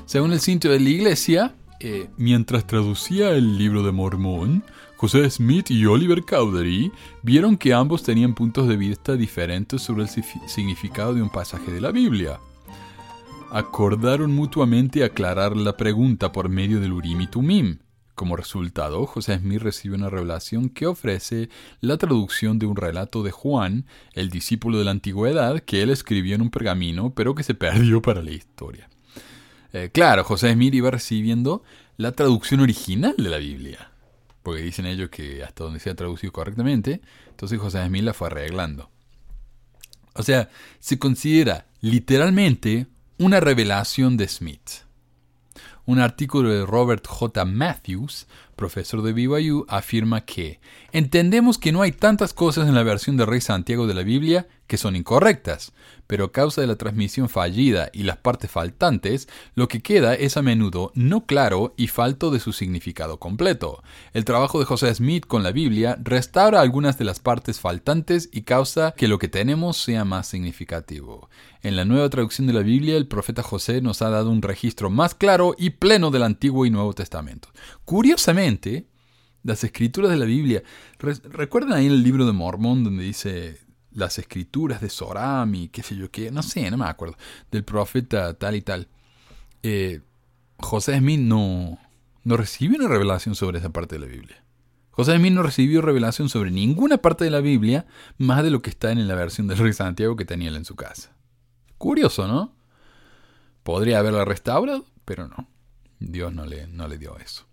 Según el sitio de la iglesia, eh, mientras traducía el libro de Mormón, José Smith y Oliver Cowdery vieron que ambos tenían puntos de vista diferentes sobre el significado de un pasaje de la Biblia. acordaron mutuamente aclarar la pregunta por medio del Urim y Tumim. Como resultado, José Smith recibe una revelación que ofrece la traducción de un relato de Juan, el discípulo de la antigüedad, que él escribió en un pergamino, pero que se perdió para la historia. Eh, claro, José Smith iba recibiendo la traducción original de la Biblia, porque dicen ellos que hasta donde sea traducido correctamente, entonces José Smith la fue arreglando. O sea, se considera literalmente una revelación de Smith. Un artículo de Robert J. Matthews, profesor de BYU, afirma que entendemos que no hay tantas cosas en la versión de Rey Santiago de la Biblia que son incorrectas, pero a causa de la transmisión fallida y las partes faltantes, lo que queda es a menudo no claro y falto de su significado completo. El trabajo de José Smith con la Biblia restaura algunas de las partes faltantes y causa que lo que tenemos sea más significativo. En la nueva traducción de la Biblia, el profeta José nos ha dado un registro más claro y pleno del Antiguo y Nuevo Testamento. Curiosamente, las escrituras de la Biblia, ¿recuerdan ahí el libro de Mormón donde dice las escrituras de Soram y qué sé yo qué, no sé, no me acuerdo, del profeta tal y tal. Eh, José Smith no, no recibió una revelación sobre esa parte de la Biblia. José Smith no recibió revelación sobre ninguna parte de la Biblia más de lo que está en la versión del rey Santiago que tenía él en su casa. Curioso, ¿no? Podría haberla restaurado, pero no. Dios no le, no le dio eso.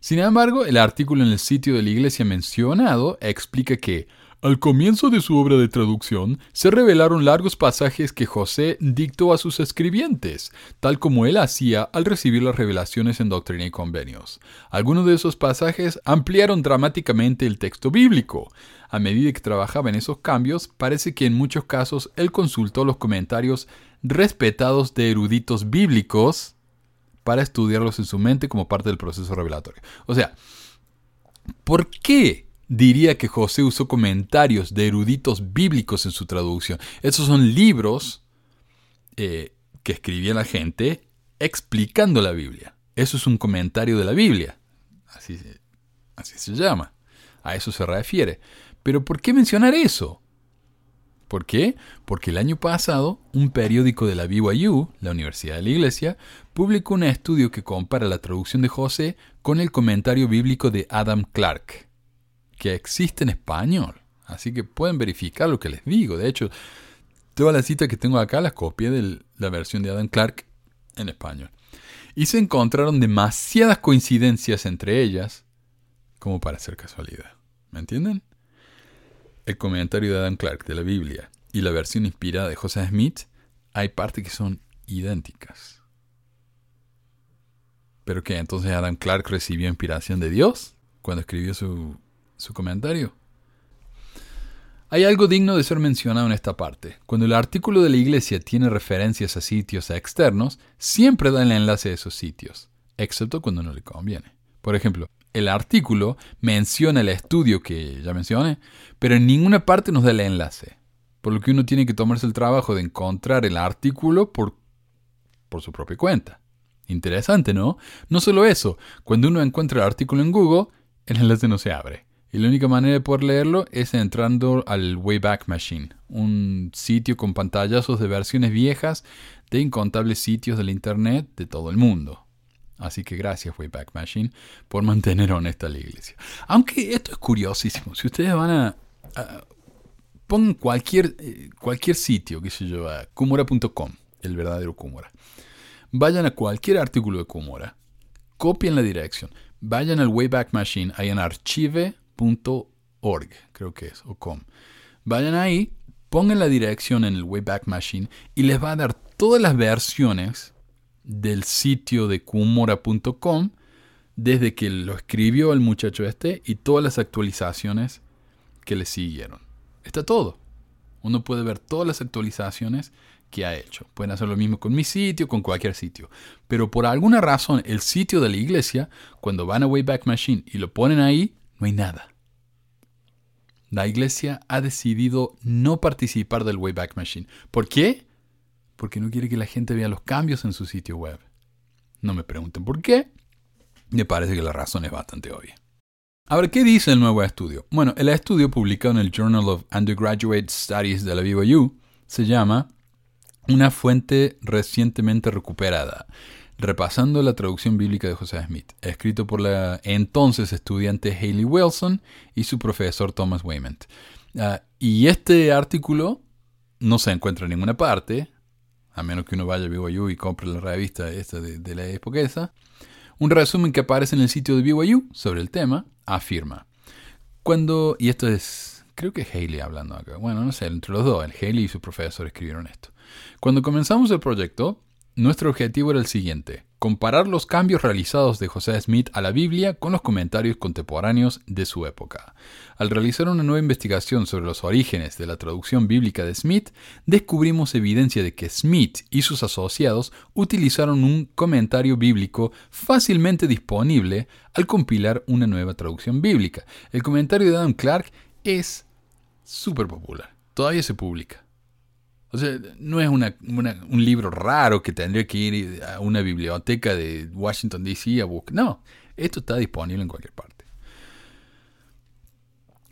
Sin embargo, el artículo en el sitio de la iglesia mencionado explica que al comienzo de su obra de traducción, se revelaron largos pasajes que José dictó a sus escribientes, tal como él hacía al recibir las revelaciones en Doctrina y Convenios. Algunos de esos pasajes ampliaron dramáticamente el texto bíblico. A medida que trabajaba en esos cambios, parece que en muchos casos él consultó los comentarios respetados de eruditos bíblicos para estudiarlos en su mente como parte del proceso revelatorio. O sea, ¿por qué diría que José usó comentarios de eruditos bíblicos en su traducción. Esos son libros eh, que escribía la gente explicando la Biblia. Eso es un comentario de la Biblia. Así, así se llama. A eso se refiere. Pero ¿por qué mencionar eso? ¿Por qué? Porque el año pasado un periódico de la BYU, la Universidad de la Iglesia, publicó un estudio que compara la traducción de José con el comentario bíblico de Adam Clarke que existe en español. Así que pueden verificar lo que les digo. De hecho, toda la cita que tengo acá las copié de la versión de Adam Clark en español. Y se encontraron demasiadas coincidencias entre ellas como para ser casualidad. ¿Me entienden? El comentario de Adam Clark de la Biblia y la versión inspirada de José Smith hay partes que son idénticas. ¿Pero qué? ¿Entonces Adam Clark recibió inspiración de Dios cuando escribió su su comentario. Hay algo digno de ser mencionado en esta parte. Cuando el artículo de la iglesia tiene referencias a sitios externos, siempre da el enlace a esos sitios, excepto cuando no le conviene. Por ejemplo, el artículo menciona el estudio que ya mencioné, pero en ninguna parte nos da el enlace. Por lo que uno tiene que tomarse el trabajo de encontrar el artículo por, por su propia cuenta. Interesante, ¿no? No solo eso, cuando uno encuentra el artículo en Google, el enlace no se abre. Y la única manera de poder leerlo es entrando al Wayback Machine, un sitio con pantallazos de versiones viejas de incontables sitios del Internet de todo el mundo. Así que gracias Wayback Machine por mantener honesta la iglesia. Aunque esto es curiosísimo. Si ustedes van a... pongan cualquier, eh, cualquier sitio, qué sé yo, a kumora.com, el verdadero Kumora. Vayan a cualquier artículo de Kumora, copien la dirección, vayan al Wayback Machine, hay en archive .org, creo que es, o com. Vayan ahí, pongan la dirección en el Wayback Machine y les va a dar todas las versiones del sitio de kumora.com desde que lo escribió el muchacho este y todas las actualizaciones que le siguieron. Está todo. Uno puede ver todas las actualizaciones que ha hecho. Pueden hacer lo mismo con mi sitio, con cualquier sitio. Pero por alguna razón, el sitio de la iglesia, cuando van a Wayback Machine y lo ponen ahí, no hay nada. La iglesia ha decidido no participar del Wayback Machine. ¿Por qué? Porque no quiere que la gente vea los cambios en su sitio web. No me pregunten por qué. Me parece que la razón es bastante obvia. Ahora, ¿qué dice el nuevo estudio? Bueno, el estudio publicado en el Journal of Undergraduate Studies de la BYU se llama una fuente recientemente recuperada, repasando la traducción bíblica de José Smith, escrito por la entonces estudiante Haley Wilson y su profesor Thomas Wayment. Ah, y este artículo no se encuentra en ninguna parte, a menos que uno vaya a BYU y compre la revista esta de, la época esa. Un resumen que aparece en el sitio de BYU sobre el tema afirma, cuando, y esto es, creo que Haley hablando acá, bueno, no sé, entre los dos, el Haley y su profesor escribieron esto. Cuando comenzamos el proyecto, nuestro objetivo era el siguiente, comparar los cambios realizados de José Smith a la Biblia con los comentarios contemporáneos de su época. Al realizar una nueva investigación sobre los orígenes de la traducción bíblica de Smith, descubrimos evidencia de que Smith y sus asociados utilizaron un comentario bíblico fácilmente disponible al compilar una nueva traducción bíblica. El comentario de Adam Clark es súper popular, todavía se publica. O sea, no es un libro raro que tendría que ir a una biblioteca de Washington, D.C. a buscar. No, esto está disponible en cualquier parte.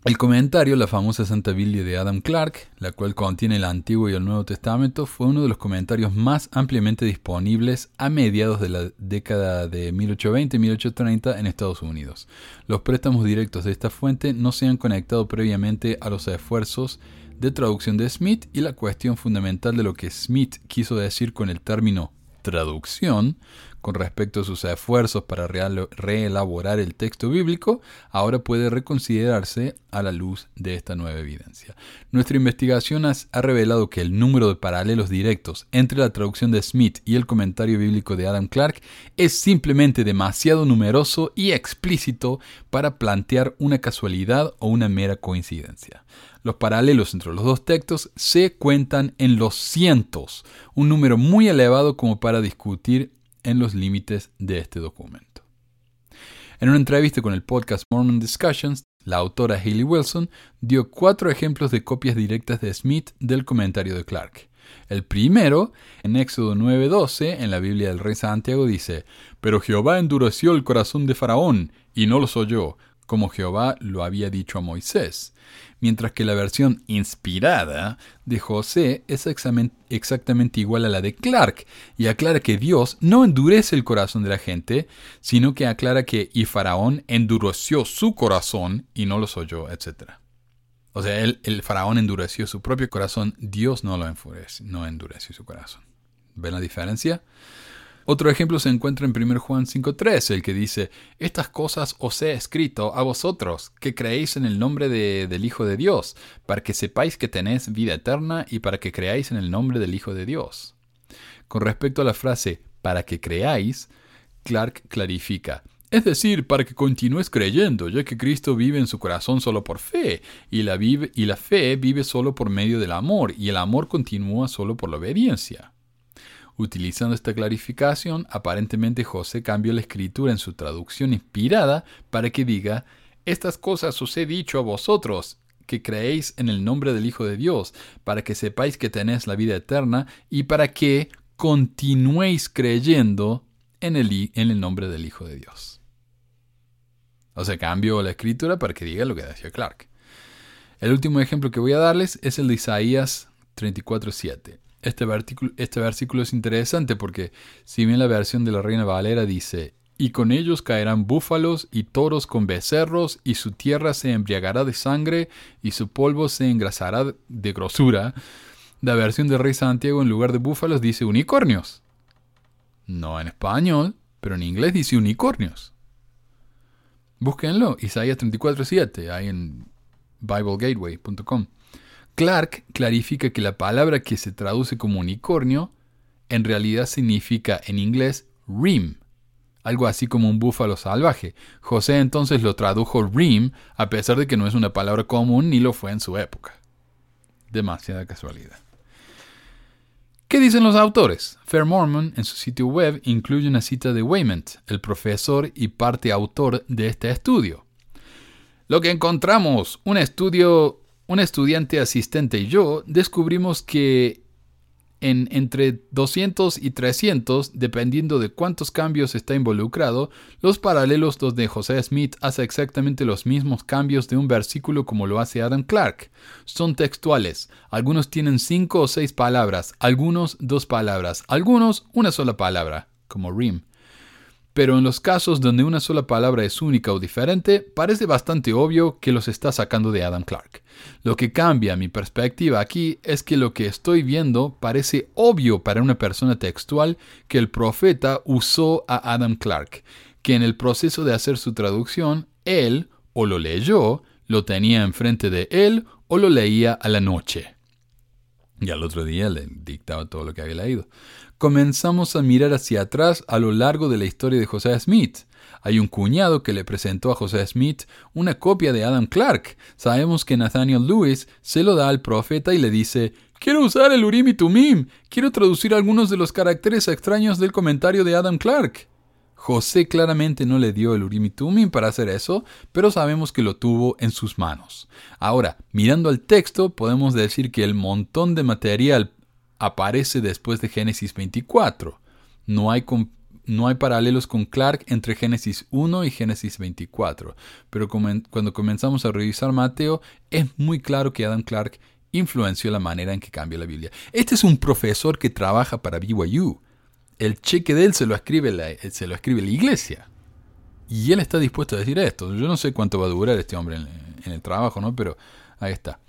El comentario, la famosa Santa Biblia de Adam Clark, la cual contiene el Antiguo y el Nuevo Testamento, fue uno de los comentarios más ampliamente disponibles a mediados de la década de 1820-1830 en Estados Unidos. Los préstamos directos de esta fuente no se han conectado previamente a los esfuerzos de traducción de Smith y la cuestión fundamental de lo que Smith quiso decir con el término traducción con respecto a sus esfuerzos para reelaborar el texto bíblico, ahora puede reconsiderarse a la luz de esta nueva evidencia. Nuestra investigación ha revelado que el número de paralelos directos entre la traducción de Smith y el comentario bíblico de Adam Clark es simplemente demasiado numeroso y explícito para plantear una casualidad o una mera coincidencia. Los paralelos entre los dos textos se cuentan en los cientos, un número muy elevado como para discutir en los límites de este documento. En una entrevista con el podcast Mormon Discussions, la autora Haley Wilson dio cuatro ejemplos de copias directas de Smith del comentario de Clark. El primero, en Éxodo 9:12, en la Biblia del Rey Santiago, dice, Pero Jehová endureció el corazón de Faraón, y no los oyó, como Jehová lo había dicho a Moisés mientras que la versión inspirada de José es exactamente igual a la de Clark y aclara que Dios no endurece el corazón de la gente, sino que aclara que y Faraón endureció su corazón y no los oyó, etc. O sea, el, faraón endureció su propio corazón, Dios no lo enfureció, no endureció su corazón. ¿Ven la diferencia? Otro ejemplo se encuentra en 1 Juan 5.3, el que dice, Estas cosas os he escrito a vosotros, que creéis en el nombre del Hijo de Dios, para que sepáis que tenéis vida eterna y para que creáis en el nombre del Hijo de Dios. Con respecto a la frase, para que creáis, Clark clarifica, es decir, para que continúes creyendo, ya que Cristo vive en su corazón solo por fe, y la, vive, y la fe vive solo por medio del amor, y el amor continúa solo por la obediencia. Utilizando esta clarificación, aparentemente José cambió la escritura en su traducción inspirada para que diga, estas cosas os he dicho a vosotros, que creéis en el nombre del Hijo de Dios, para que sepáis que tenéis la vida eterna y para que continuéis creyendo en el, en el nombre del Hijo de Dios. O sea, cambió la escritura para que diga lo que decía Clark. El último ejemplo que voy a darles es el de Isaías 34.7. Este, este versículo, es interesante porque si bien la versión de la Reina Valera dice, y con ellos caerán búfalos y toros con becerros, y su tierra se embriagará de sangre, y su polvo se engrasará de grosura. La versión de Rey Santiago en lugar de búfalos dice unicornios. No en español, pero en inglés dice unicornios. Búsquenlo, Isaías 34.7, ahí en BibleGateway.com. Clark clarifica que la palabra que se traduce como unicornio en realidad significa en inglés rim, algo así como un búfalo salvaje. José entonces lo tradujo rim a pesar de que no es una palabra común ni lo fue en su época. Demasiada casualidad. ¿Qué dicen los autores? Fair Mormon en su sitio web incluye una cita de Wayment, el profesor y parte autor de este estudio. Lo que encontramos, un estudio un estudiante asistente y yo descubrimos que en entre 200 y 300, dependiendo de cuántos cambios está involucrado, los paralelos donde José Smith hace exactamente los mismos cambios de un versículo como lo hace Adam Clark. Son textuales, algunos tienen cinco o seis palabras, algunos dos palabras, algunos una sola palabra, como rim pero en los casos donde una sola palabra es única o diferente, parece bastante obvio que los está sacando de Adam Clark. Lo que cambia mi perspectiva aquí es que lo que estoy viendo parece obvio para una persona textual que el profeta usó a Adam Clark, que en el proceso de hacer su traducción, él o lo leyó, lo tenía enfrente de él o lo leía a la noche. Y al otro día le dictaba todo lo que había leído comenzamos a mirar hacia atrás a lo largo de la historia de José Smith. Hay un cuñado que le presentó a José Smith una copia de Adam Clark. Sabemos que Nathaniel Lewis se lo da al profeta y le dice, quiero usar el Urim y Tumim, quiero traducir algunos de los caracteres extraños del comentario de Adam Clark. José claramente no le dio el Urim y Tumim para hacer eso, pero sabemos que lo tuvo en sus manos. Ahora, mirando al texto, podemos decir que el montón de material aparece después de Génesis 24. No hay, no hay paralelos con Clark entre Génesis 1 y Génesis 24. Pero cuando comenzamos a revisar Mateo, es muy claro que Adam Clark influenció la manera en que cambia la Biblia. Este es un profesor que trabaja para BYU. El cheque de él se lo escribe la, se lo escribe la iglesia. Y él está dispuesto a decir esto. Yo no sé cuánto va a durar este hombre en, en el trabajo, ¿no? Pero ahí está.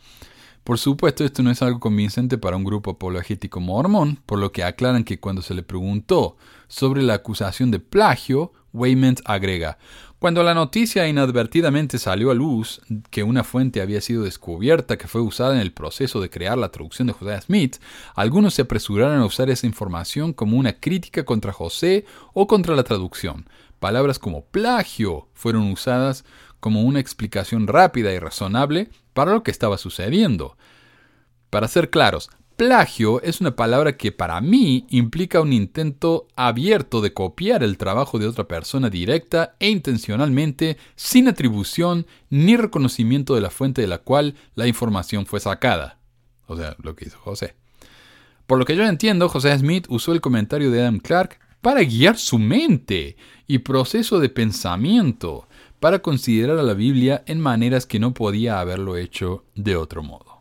Por supuesto, esto no es algo convincente para un grupo apologético mormón, por lo que aclaran que cuando se le preguntó sobre la acusación de plagio, Wayment agrega, cuando la noticia inadvertidamente salió a luz que una fuente había sido descubierta que fue usada en el proceso de crear la traducción de José Smith, algunos se apresuraron a usar esa información como una crítica contra José o contra la traducción. Palabras como plagio fueron usadas como una explicación rápida y razonable para lo que estaba sucediendo. Para ser claros, plagio es una palabra que para mí implica un intento abierto de copiar el trabajo de otra persona directa e intencionalmente, sin atribución ni reconocimiento de la fuente de la cual la información fue sacada. O sea, lo que hizo José. Por lo que yo entiendo, José Smith usó el comentario de Adam Clark para guiar su mente y proceso de pensamiento para considerar a la Biblia en maneras que no podía haberlo hecho de otro modo.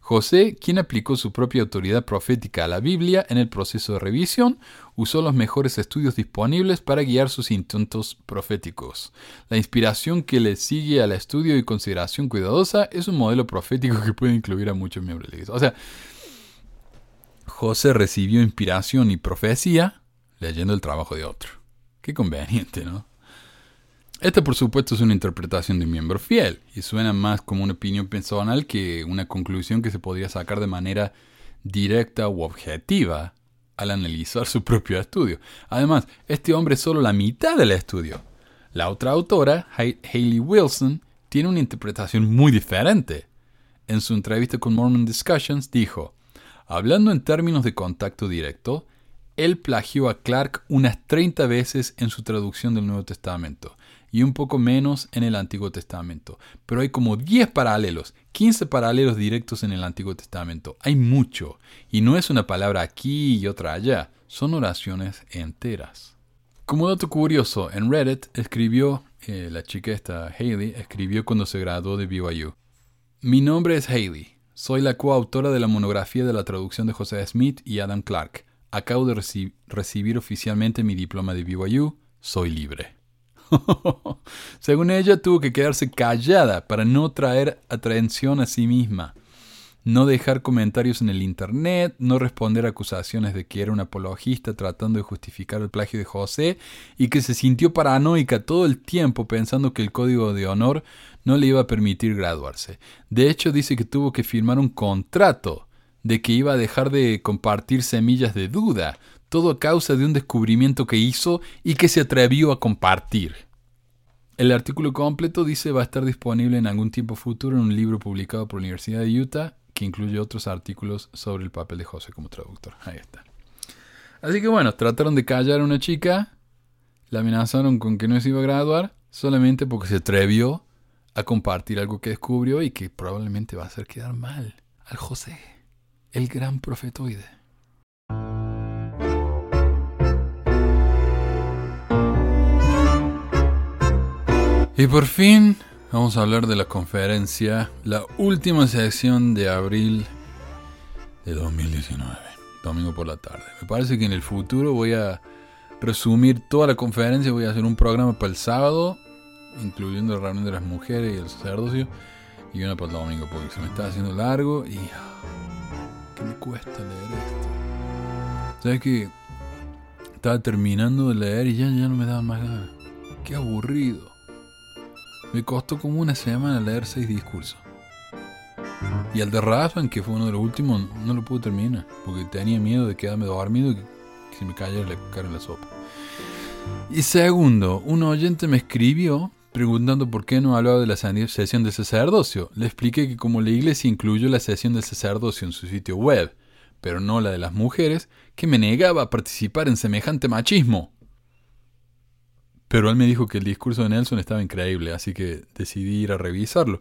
José, quien aplicó su propia autoridad profética a la Biblia en el proceso de revisión, usó los mejores estudios disponibles para guiar sus intentos proféticos. La inspiración que le sigue al estudio y consideración cuidadosa es un modelo profético que puede incluir a muchos miembros de la iglesia. O sea, José recibió inspiración y profecía leyendo el trabajo de otro. Qué conveniente, ¿no? Esta por supuesto es una interpretación de un miembro fiel y suena más como una opinión personal que una conclusión que se podría sacar de manera directa u objetiva al analizar su propio estudio. Además, este hombre es solo la mitad del estudio. La otra autora, Hayley Wilson, tiene una interpretación muy diferente. En su entrevista con Mormon Discussions dijo, hablando en términos de contacto directo, él plagió a Clark unas 30 veces en su traducción del Nuevo Testamento y un poco menos en el Antiguo Testamento. Pero hay como 10 paralelos, 15 paralelos directos en el Antiguo Testamento. Hay mucho. Y no es una palabra aquí y otra allá, son oraciones enteras. Como dato curioso, en Reddit escribió, eh, la chica esta, Haley, escribió cuando se graduó de BYU. Mi nombre es Haley. Soy la coautora de la monografía de la traducción de José Smith y Adam Clark. Acabo de recibir oficialmente mi diploma de BYU. Soy libre. Según ella, tuvo que quedarse callada para no traer atención a sí misma, no dejar comentarios en el Internet, no responder acusaciones de que era un apologista tratando de justificar el plagio de José y que se sintió paranoica todo el tiempo pensando que el código de honor no le iba a permitir graduarse. De hecho, dice que tuvo que firmar un contrato de que iba a dejar de compartir semillas de duda todo a causa de un descubrimiento que hizo y que se atrevió a compartir. El artículo completo dice va a estar disponible en algún tiempo futuro en un libro publicado por la Universidad de Utah que incluye otros artículos sobre el papel de José como traductor. Ahí está. Así que bueno, trataron de callar a una chica, la amenazaron con que no se iba a graduar solamente porque se atrevió a compartir algo que descubrió y que probablemente va a hacer quedar mal al José, el gran profetoide. Y por fin vamos a hablar de la conferencia, la última sesión de abril de 2019, domingo por la tarde. Me parece que en el futuro voy a resumir toda la conferencia, voy a hacer un programa para el sábado, incluyendo la reunión de las mujeres y el sacerdocio, y una para el domingo, porque se me está haciendo largo y... ¿Qué me cuesta leer esto? ¿Sabes que Estaba terminando de leer y ya, ya no me daban más ganas. Qué aburrido. Me costó como una semana leer seis discursos. Y el de Rafa, que fue uno de los últimos, no lo pude terminar. Porque tenía miedo de quedarme dormido y que se me cayera la cara en la sopa. Y segundo, un oyente me escribió preguntando por qué no hablaba de la sesión de sacerdocio. Le expliqué que como la iglesia incluyó la sesión del sacerdocio en su sitio web, pero no la de las mujeres, que me negaba a participar en semejante machismo. Pero él me dijo que el discurso de Nelson estaba increíble, así que decidí ir a revisarlo.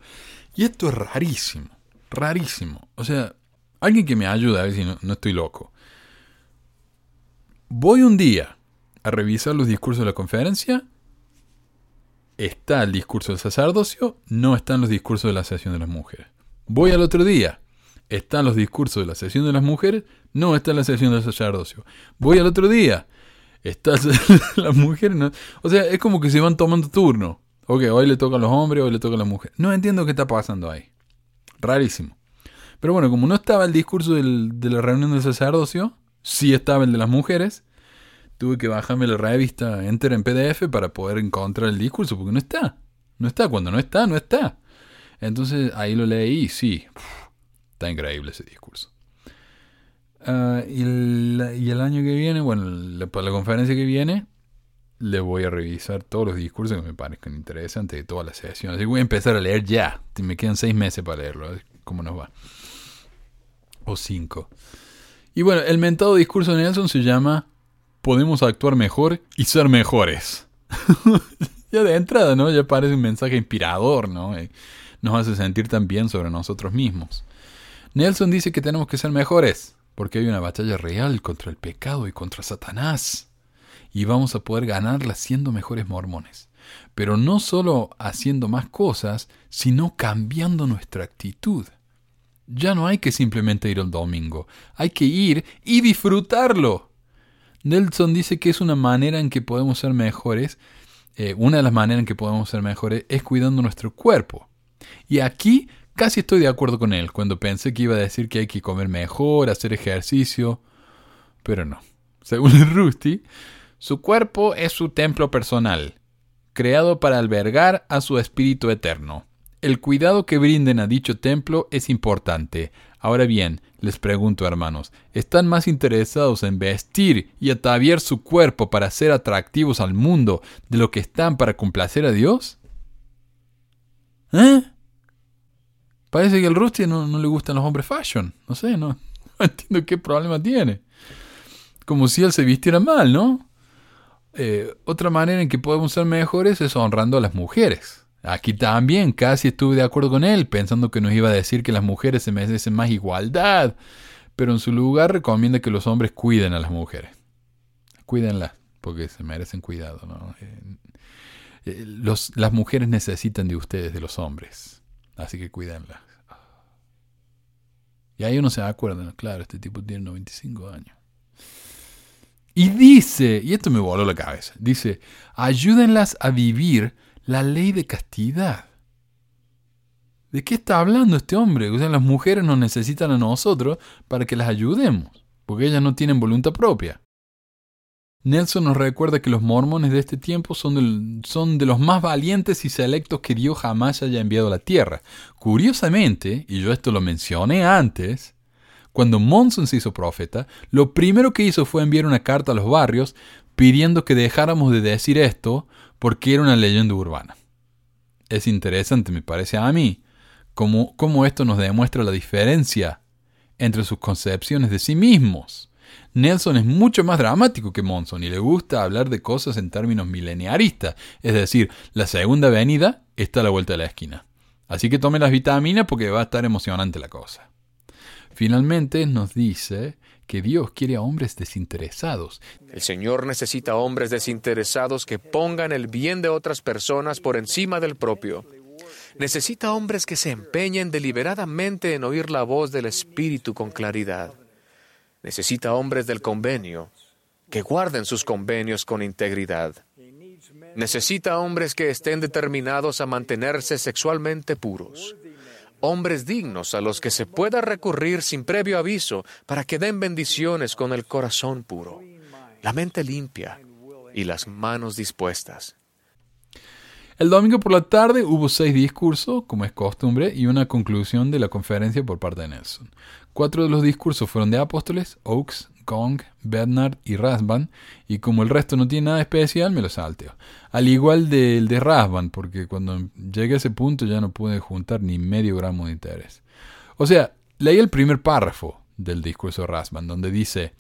Y esto es rarísimo, rarísimo. O sea, alguien que me ayude a ver si no, no estoy loco. Voy un día a revisar los discursos de la conferencia. Está el discurso del sacerdocio, no están los discursos de la sesión de las mujeres. Voy al otro día, están los discursos de la sesión de las mujeres, no está la sesión del sacerdocio. Voy al otro día, está las mujeres, no. O sea, es como que se van tomando turno. Ok, hoy le toca a los hombres, hoy le toca a las mujeres. No entiendo qué está pasando ahí. Rarísimo. Pero bueno, como no estaba el discurso del, de la reunión del sacerdocio, sí estaba el de las mujeres, tuve que bajarme la revista Enter en PDF para poder encontrar el discurso, porque no está. No está. Cuando no está, no está. Entonces ahí lo leí sí, está increíble ese discurso. Uh, y, el, y, el, año que viene, bueno, para la conferencia que viene, le voy a revisar todos los discursos que me parezcan interesantes de todas las sesiones. Así que voy a empezar a leer ya. Me quedan seis meses para leerlo. Cómo nos va. O cinco. Y bueno, el mentado discurso de Nelson se llama Podemos actuar mejor y ser mejores. ya de entrada, ¿no? Ya parece un mensaje inspirador, ¿no? Nos hace sentir tan bien sobre nosotros mismos. Nelson dice que tenemos que ser mejores, porque hay una batalla real contra el pecado y contra Satanás. Y vamos a poder ganarla siendo mejores mormones. Pero no solo haciendo más cosas, sino cambiando nuestra actitud. Ya no hay que simplemente ir el domingo, hay que ir y disfrutarlo. Nelson dice que es una manera en que podemos ser mejores, eh, una de las maneras en que podemos ser mejores es cuidando nuestro cuerpo. Y aquí casi estoy de acuerdo con él cuando pensé que iba a decir que hay que comer mejor, hacer ejercicio, pero no. Según Rusty, su cuerpo es su templo personal, creado para albergar a su espíritu eterno. El cuidado que brinden a dicho templo es importante. Ahora bien, les pregunto hermanos, ¿están más interesados en vestir y ataviar su cuerpo para ser atractivos al mundo de lo que están para complacer a Dios? ¿Eh? Parece que al Rusty no, le gustan los hombres fashion. No sé, no, entiendo qué problema tiene. Como si él se vistiera mal, ¿no? Eh, otra manera en que podemos ser mejores es honrando a las mujeres. Aquí también casi estuve de acuerdo con él, pensando que nos iba a decir que las mujeres se merecen más igualdad, pero en su lugar recomienda que los hombres cuiden a las mujeres. Cuídenlas, porque se merecen cuidado. ¿no? Eh, eh, las mujeres necesitan de ustedes, de los hombres, así que cuídenlas. Y ahí uno se acuerda, claro, este tipo tiene 95 años. Y dice, y esto me voló la cabeza, dice, ayúdenlas a vivir la ley de castidad. ¿De qué está hablando este hombre? O sea, las mujeres nos necesitan a nosotros para que las ayudemos, porque ellas no tienen voluntad propia. Nelson nos recuerda que los mormones de este tiempo son de, son de los más valientes y selectos que Dios jamás haya enviado a la tierra. Curiosamente, y yo esto lo mencioné antes, cuando Monson se hizo profeta, lo primero que hizo fue enviar una carta a los barrios pidiendo que dejáramos de decir esto porque era una leyenda urbana. Es interesante, me parece a mí, cómo, cómo esto nos demuestra la diferencia entre sus concepciones de sí mismos. Nelson es mucho más dramático que Monson y le gusta hablar de cosas en términos mileniaristas, es decir, la segunda venida está a la vuelta de la esquina. Así que tome las vitaminas porque va a estar emocionante la cosa. Finalmente nos dice que Dios quiere a hombres desinteresados. El Señor necesita hombres desinteresados que pongan el bien de otras personas por encima del propio. Necesita hombres que se empeñen deliberadamente en oír la voz del Espíritu con claridad. Necesita hombres del convenio que guarden sus convenios con integridad. Necesita hombres que estén determinados a mantenerse sexualmente puros. Hombres dignos a los que se pueda recurrir sin previo aviso para que den bendiciones con el corazón puro, la mente limpia y las manos dispuestas. El domingo por la tarde hubo seis discursos, como es costumbre, y una conclusión de la conferencia por parte de Nelson. Cuatro de los discursos fueron de apóstoles, Oaks, Gong, Bernard y Rasban, y como el resto no tiene nada especial, me lo salteo. Al igual del de Rasban, porque cuando llegué a ese punto ya no pude juntar ni medio gramo de interés. O sea, leí el primer párrafo del discurso de Rasban, donde dice,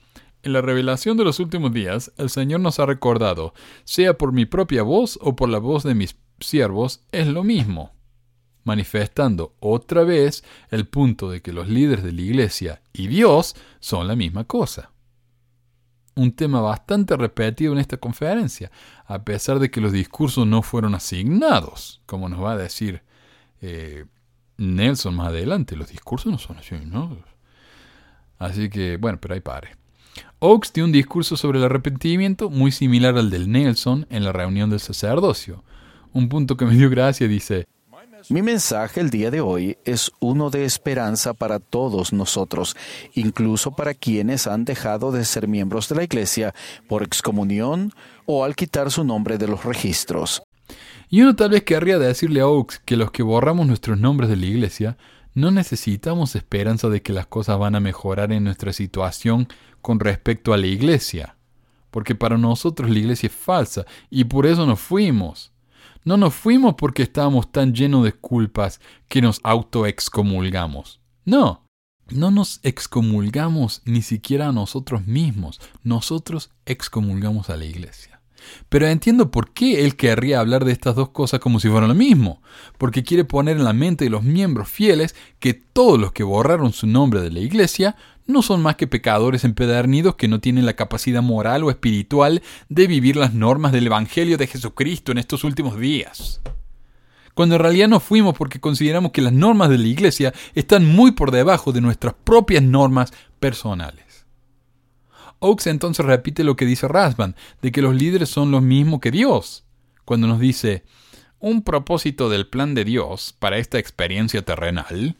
en la revelación de los últimos días, el Señor nos ha recordado, sea por mi propia voz o por la voz de mis siervos, es lo mismo manifestando otra vez el punto de que los líderes de la iglesia y Dios son la misma cosa un tema bastante repetido en esta conferencia, a pesar de que los discursos no fueron asignados, como nos va a decir eh, Nelson más adelante. Los discursos no son asignados. Así que, bueno, pero ahí pare. Oaks dio un discurso sobre el arrepentimiento muy similar al del Nelson en la reunión del sacerdocio. Un punto que me dio gracia dice, mi mensaje el día de hoy es uno de esperanza para todos nosotros, incluso para quienes han dejado de ser miembros de la Iglesia por excomunión o al quitar su nombre de los registros. Y uno tal vez querría decirle a Oaks que los que borramos nuestros nombres de la Iglesia no necesitamos esperanza de que las cosas van a mejorar en nuestra situación con respecto a la Iglesia, porque para nosotros la Iglesia es falsa y por eso nos fuimos. No nos fuimos porque estábamos tan llenos de culpas que nos autoexcomulgamos. No, no nos excomulgamos ni siquiera a nosotros mismos. Nosotros excomulgamos a la iglesia. Pero entiendo por qué él querría hablar de estas dos cosas como si fueran lo mismo, porque quiere poner en la mente de los miembros fieles que todos los que borraron su nombre de la iglesia no son más que pecadores empedernidos que no tienen la capacidad moral o espiritual de vivir las normas del Evangelio de Jesucristo en estos últimos días. Cuando en realidad no fuimos porque consideramos que las normas de la Iglesia están muy por debajo de nuestras propias normas personales. Oaks entonces repite lo que dice Rasban, de que los líderes son los mismos que Dios, cuando nos dice, un propósito del plan de Dios para esta experiencia terrenal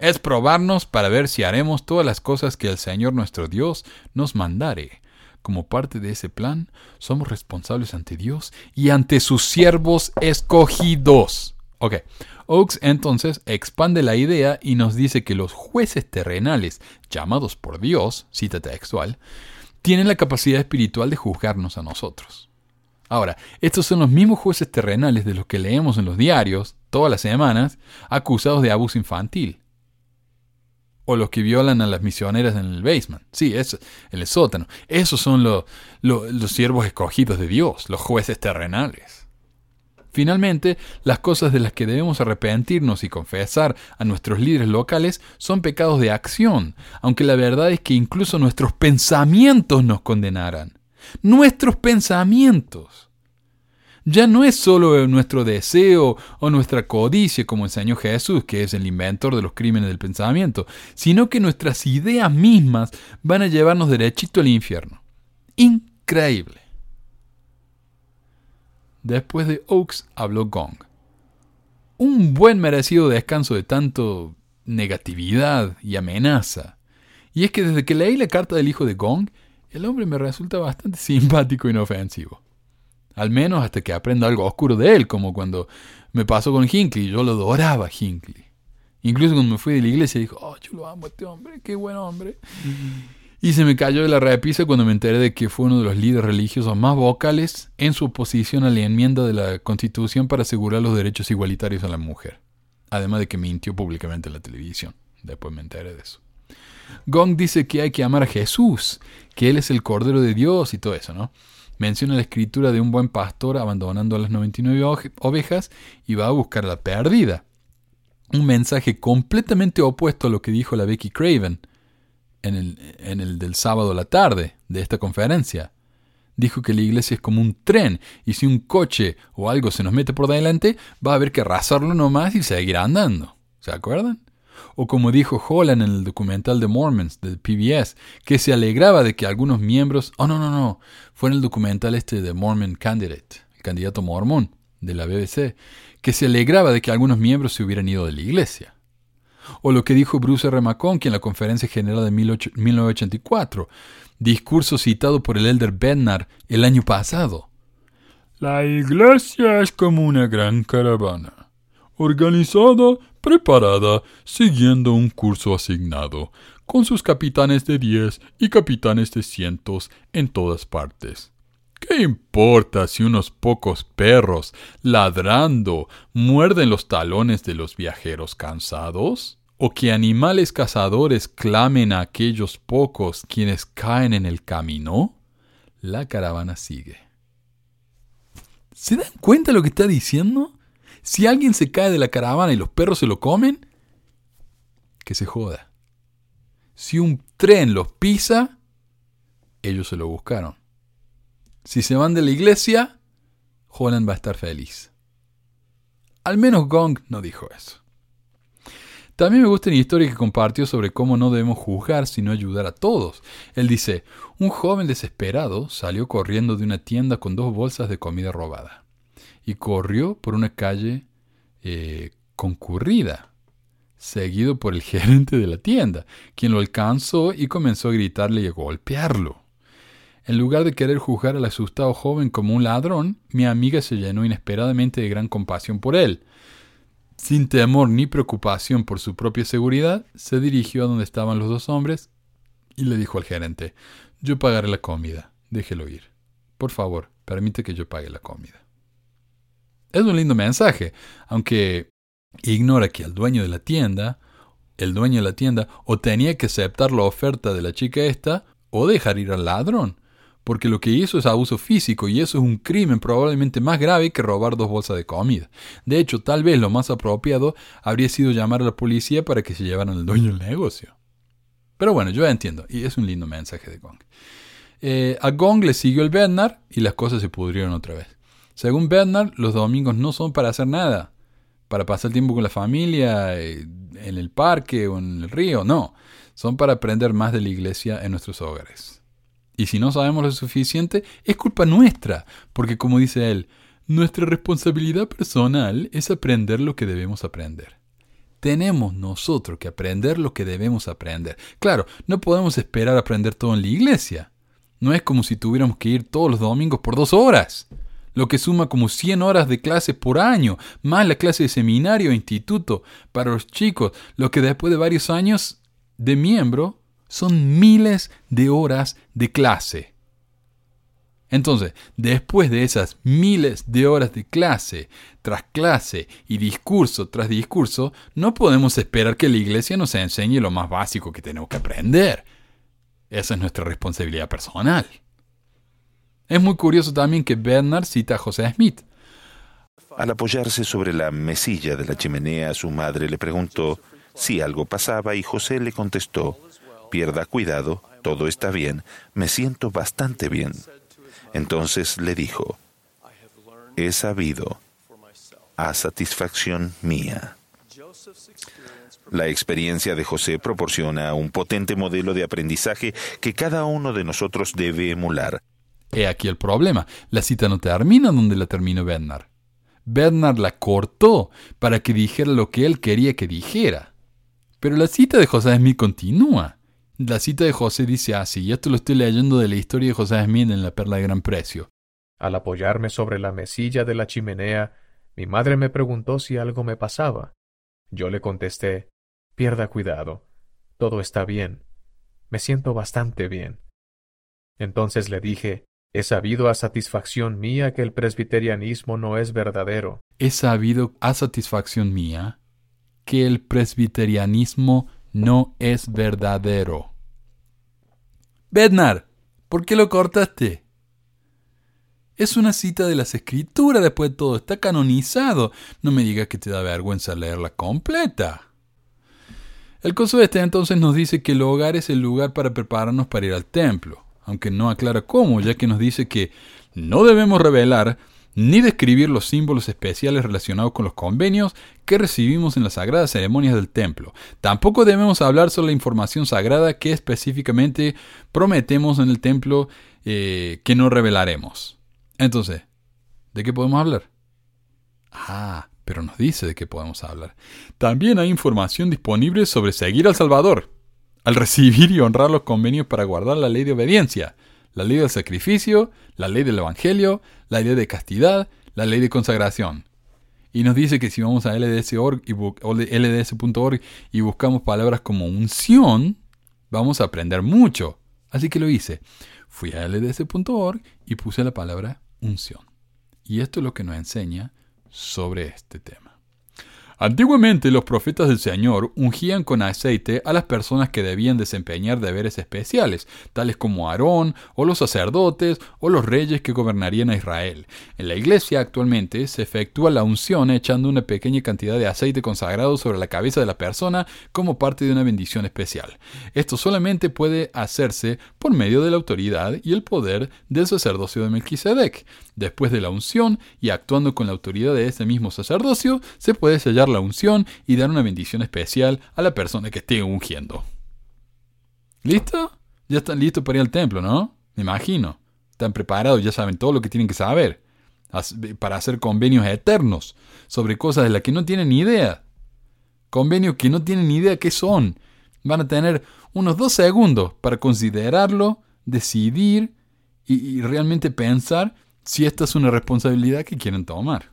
es probarnos para ver si haremos todas las cosas que el Señor nuestro Dios nos mandare. Como parte de ese plan, somos responsables ante Dios y ante sus siervos escogidos. Ok, Oaks entonces expande la idea y nos dice que los jueces terrenales, llamados por Dios, cita textual, tienen la capacidad espiritual de juzgarnos a nosotros. Ahora, estos son los mismos jueces terrenales de los que leemos en los diarios, todas las semanas, acusados de abuso infantil o los que violan a las misioneras en el basement. Sí, eso, en el sótano. Esos son los siervos escogidos de Dios, los jueces terrenales. Finalmente, las cosas de las que debemos arrepentirnos y confesar a nuestros líderes locales son pecados de acción, aunque la verdad es que incluso nuestros pensamientos nos condenarán. Nuestros pensamientos ya no es solo nuestro deseo o nuestra codicia, como enseñó Jesús, que es el inventor de los crímenes del pensamiento, sino que nuestras ideas mismas van a llevarnos derechito al infierno. Increíble. Después de Oaks habló Gong. Un buen merecido descanso de tanto negatividad y amenaza. Y es que desde que leí la carta del hijo de Gong, el hombre me resulta bastante simpático e inofensivo. Al menos hasta que aprenda algo oscuro de él, como cuando me pasó con Hinckley. Yo lo adoraba a Hinckley. Incluso cuando me fui de la iglesia, dijo, oh, yo lo amo a este hombre, qué buen hombre. Y se me cayó de la repisa cuando me enteré de que fue uno de los líderes religiosos más vocales en su oposición a la enmienda de la Constitución para asegurar los derechos igualitarios a la mujer. Además de que mintió públicamente en la televisión. Después me enteré de eso. Gong dice que hay que amar a Jesús, que Él es el Cordero de Dios y todo eso, ¿no? menciona la escritura de un buen pastor abandonando a las 99 ovejas y va a buscar la perdida. Un mensaje completamente opuesto a lo que dijo la Becky Craven, en el, del sábado a la tarde de esta conferencia. Dijo que la iglesia es como un tren y si un coche o algo se nos mete por delante, va a haber que arrasarlo nomás y seguir andando. ¿Se acuerdan? O como dijo Holland en el documental de Mormons del PBS, que se alegraba de que algunos miembros, oh no, no, no, fue en el documental este de Mormon Candidate, el candidato mormón de la BBC, que se alegraba de que algunos miembros se hubieran ido de la iglesia. O lo que dijo Bruce R. McConkie en la Conferencia General de 1984, discurso citado por el elder Bednar el año pasado. La iglesia es como una gran caravana, organizada, preparada, siguiendo un curso asignado, con sus capitanes de diez y capitanes de cientos en todas partes. ¿Qué importa si unos pocos perros, ladrando, muerden los talones de los viajeros cansados? ¿O que animales cazadores clamen a aquellos pocos quienes caen en el camino? La caravana sigue. ¿Se dan cuenta de lo que está diciendo? Si alguien se cae de la caravana y los perros se lo comen, que se joda. Si un tren los pisa, ellos se lo buscaron. Si se van de la iglesia, Holland va a estar feliz. Al menos Gong no dijo eso. También me gusta una historia que compartió sobre cómo no debemos juzgar sino ayudar a todos. Él dice, un joven desesperado salió corriendo de una tienda con dos bolsas de comida robada y corrió por una calle eh, concurrida, seguido por el gerente de la tienda, quien lo alcanzó y comenzó a gritarle y a golpearlo. En lugar de querer juzgar al asustado joven como un ladrón, mi amiga se llenó inesperadamente de gran compasión por él. Sin temor ni preocupación por su propia seguridad, se dirigió a donde estaban los dos hombres y le dijo al gerente, yo pagaré la comida, déjelo ir. Por favor, permite que yo pague la comida. Es un lindo mensaje, aunque ignora que el dueño de la tienda, el dueño de la tienda, o tenía que aceptar la oferta de la chica esta, o dejar ir al ladrón porque lo que hizo es abuso físico y eso es un crimen probablemente más grave que robar dos bolsas de comida. De hecho, tal vez lo más apropiado habría sido llamar a la policía para que se llevaran al dueño del negocio. Pero bueno, yo entiendo, y es un lindo mensaje de Gong. Eh, a Gong le siguió el Bernard y las cosas se pudrieron otra vez. Según Bernard, los domingos no son para hacer nada, para pasar tiempo con la familia, eh, en el parque o en el río, no, son para aprender más de la iglesia en nuestros hogares. Y si no sabemos lo suficiente, es culpa nuestra, porque como dice él, nuestra responsabilidad personal es aprender lo que debemos aprender. Tenemos nosotros que aprender lo que debemos aprender. Claro, no podemos esperar aprender todo en la iglesia. No es como si tuviéramos que ir todos los domingos por dos horas, lo que suma como 100 horas de clase por año, más la clase de seminario e instituto para los chicos, lo que después de varios años de miembro son miles de horas de clase. Entonces, después de esas miles de horas de clase tras clase y discurso tras discurso, no podemos esperar que la iglesia nos enseñe lo más básico que tenemos que aprender. Esa es nuestra responsabilidad personal. Es muy curioso también que Bernard cita a José Smith. Al apoyarse sobre la mesilla de la chimenea, su madre le preguntó si algo pasaba y José le contestó, pierda cuidado, todo está bien, me siento bastante bien. Entonces le dijo, he sabido a satisfacción mía. La experiencia de José proporciona un potente modelo de aprendizaje que cada uno de nosotros debe emular. He aquí el problema. La cita no termina donde la terminó Bernard. Bernard la cortó para que dijera lo que él quería que dijera. Pero la cita de José Smith continúa. La cita de José dice así, y esto lo estoy leyendo de la historia de José Smith en La Perla de Gran Precio. Al apoyarme sobre la mesilla de la chimenea, mi madre me preguntó si algo me pasaba. Yo le contesté, pierda cuidado, todo está bien, me siento bastante bien. Entonces le dije, he sabido a satisfacción mía que el presbiterianismo no es verdadero. He sabido a satisfacción mía que el presbiterianismo no es verdadero. Bednar, ¿por qué lo cortaste? Es una cita de las escrituras después de todo, está canonizado. No me digas que te da vergüenza leerla completa. El coso este entonces nos dice que el hogar es el lugar para prepararnos para ir al templo, aunque no aclara cómo, ya que nos dice que no debemos revelar ni describir los símbolos especiales relacionados con los convenios que recibimos en las sagradas ceremonias del templo. Tampoco debemos hablar sobre la información sagrada que específicamente prometemos en el templo eh, que no revelaremos. Entonces, ¿de qué podemos hablar? Ah, pero nos dice de qué podemos hablar. También hay información disponible sobre seguir al Salvador, al recibir y honrar los convenios para guardar la ley de obediencia, la ley del sacrificio, la ley del Evangelio, la ley de castidad, la ley de consagración. Y nos dice que si vamos a LDS.org y, y buscamos palabras como unción, vamos a aprender mucho. Así que lo hice. Fui a LDS.org y puse la palabra unción. Y esto es lo que nos enseña sobre este tema. Antiguamente los profetas del Señor ungían con aceite a las personas que debían desempeñar deberes especiales, tales como Aarón, o los sacerdotes, o los reyes que gobernarían a Israel. En la iglesia actualmente se efectúa la unción echando una pequeña cantidad de aceite consagrado sobre la cabeza de la persona como parte de una bendición especial. Esto solamente puede hacerse por medio de la autoridad y el poder del sacerdocio de Melquisedec. Después de la unción y actuando con la autoridad de ese mismo sacerdocio, se puede sellar la unción y dar una bendición especial a la persona que esté ungiendo. ¿Listo? Ya están listos para ir al templo, ¿no? Me imagino. Están preparados, ya saben todo lo que tienen que saber para hacer convenios eternos sobre cosas de las que no tienen ni idea. Convenios que no tienen ni idea qué son. Van a tener unos dos segundos para considerarlo, decidir y realmente pensar si esta es una responsabilidad que quieren tomar.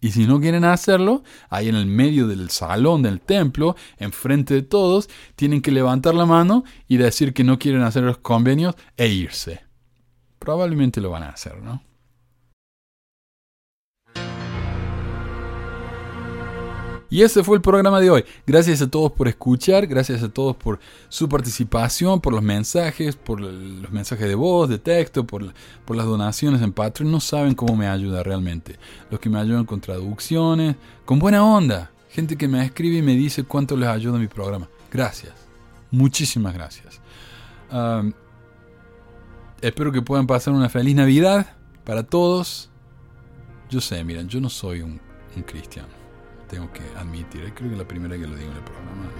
Y si no quieren hacerlo, ahí en el medio del salón del templo, enfrente de todos, tienen que levantar la mano y decir que no quieren hacer los convenios e irse. Probablemente lo van a hacer, ¿no? Y ese fue el programa de hoy. Gracias a todos por escuchar, gracias a todos por su participación, por los mensajes, por los mensajes de voz, de texto, por, las donaciones en Patreon. No saben cómo me ayuda realmente. Los que me ayudan con traducciones, con buena onda. Gente que me escribe y me dice cuánto les ayuda mi programa. Gracias. Muchísimas gracias. espero que puedan pasar una feliz Navidad para todos. Yo sé, miren, yo no soy un cristiano tengo que admitir. Creo que la primera que lo digo en el programa.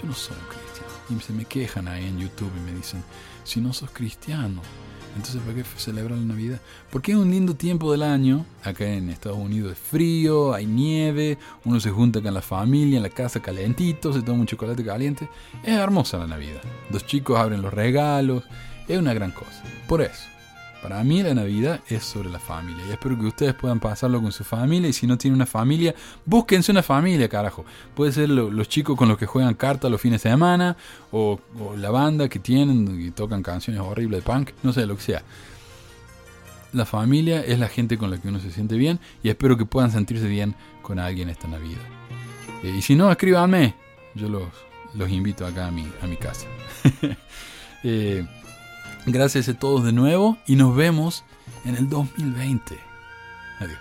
Yo no soy cristiano. Y se me quejan ahí en YouTube y me dicen, si no sos cristiano, entonces ¿para qué celebrar la Navidad? Porque es un lindo tiempo del año. Acá en Estados Unidos es frío, hay nieve, uno se junta con la familia en la casa calentito, se toma un chocolate caliente. Es hermosa la Navidad. Los chicos abren los regalos, es una gran cosa. Por eso. Para mí la Navidad es sobre la familia y espero que ustedes puedan pasarlo con su familia y si no tienen una familia, búsquense una familia, carajo. Puede ser los chicos con los que juegan cartas los fines de semana o, la banda que tienen y tocan canciones horribles de punk, no sé, lo que sea. La familia es la gente con la que uno se siente bien y espero que puedan sentirse bien con alguien esta Navidad. Eh, y si no, escríbanme. Yo los, los invito acá a mi, a mi casa. eh, Gracias a todos de nuevo y nos vemos en el 2020. Adiós.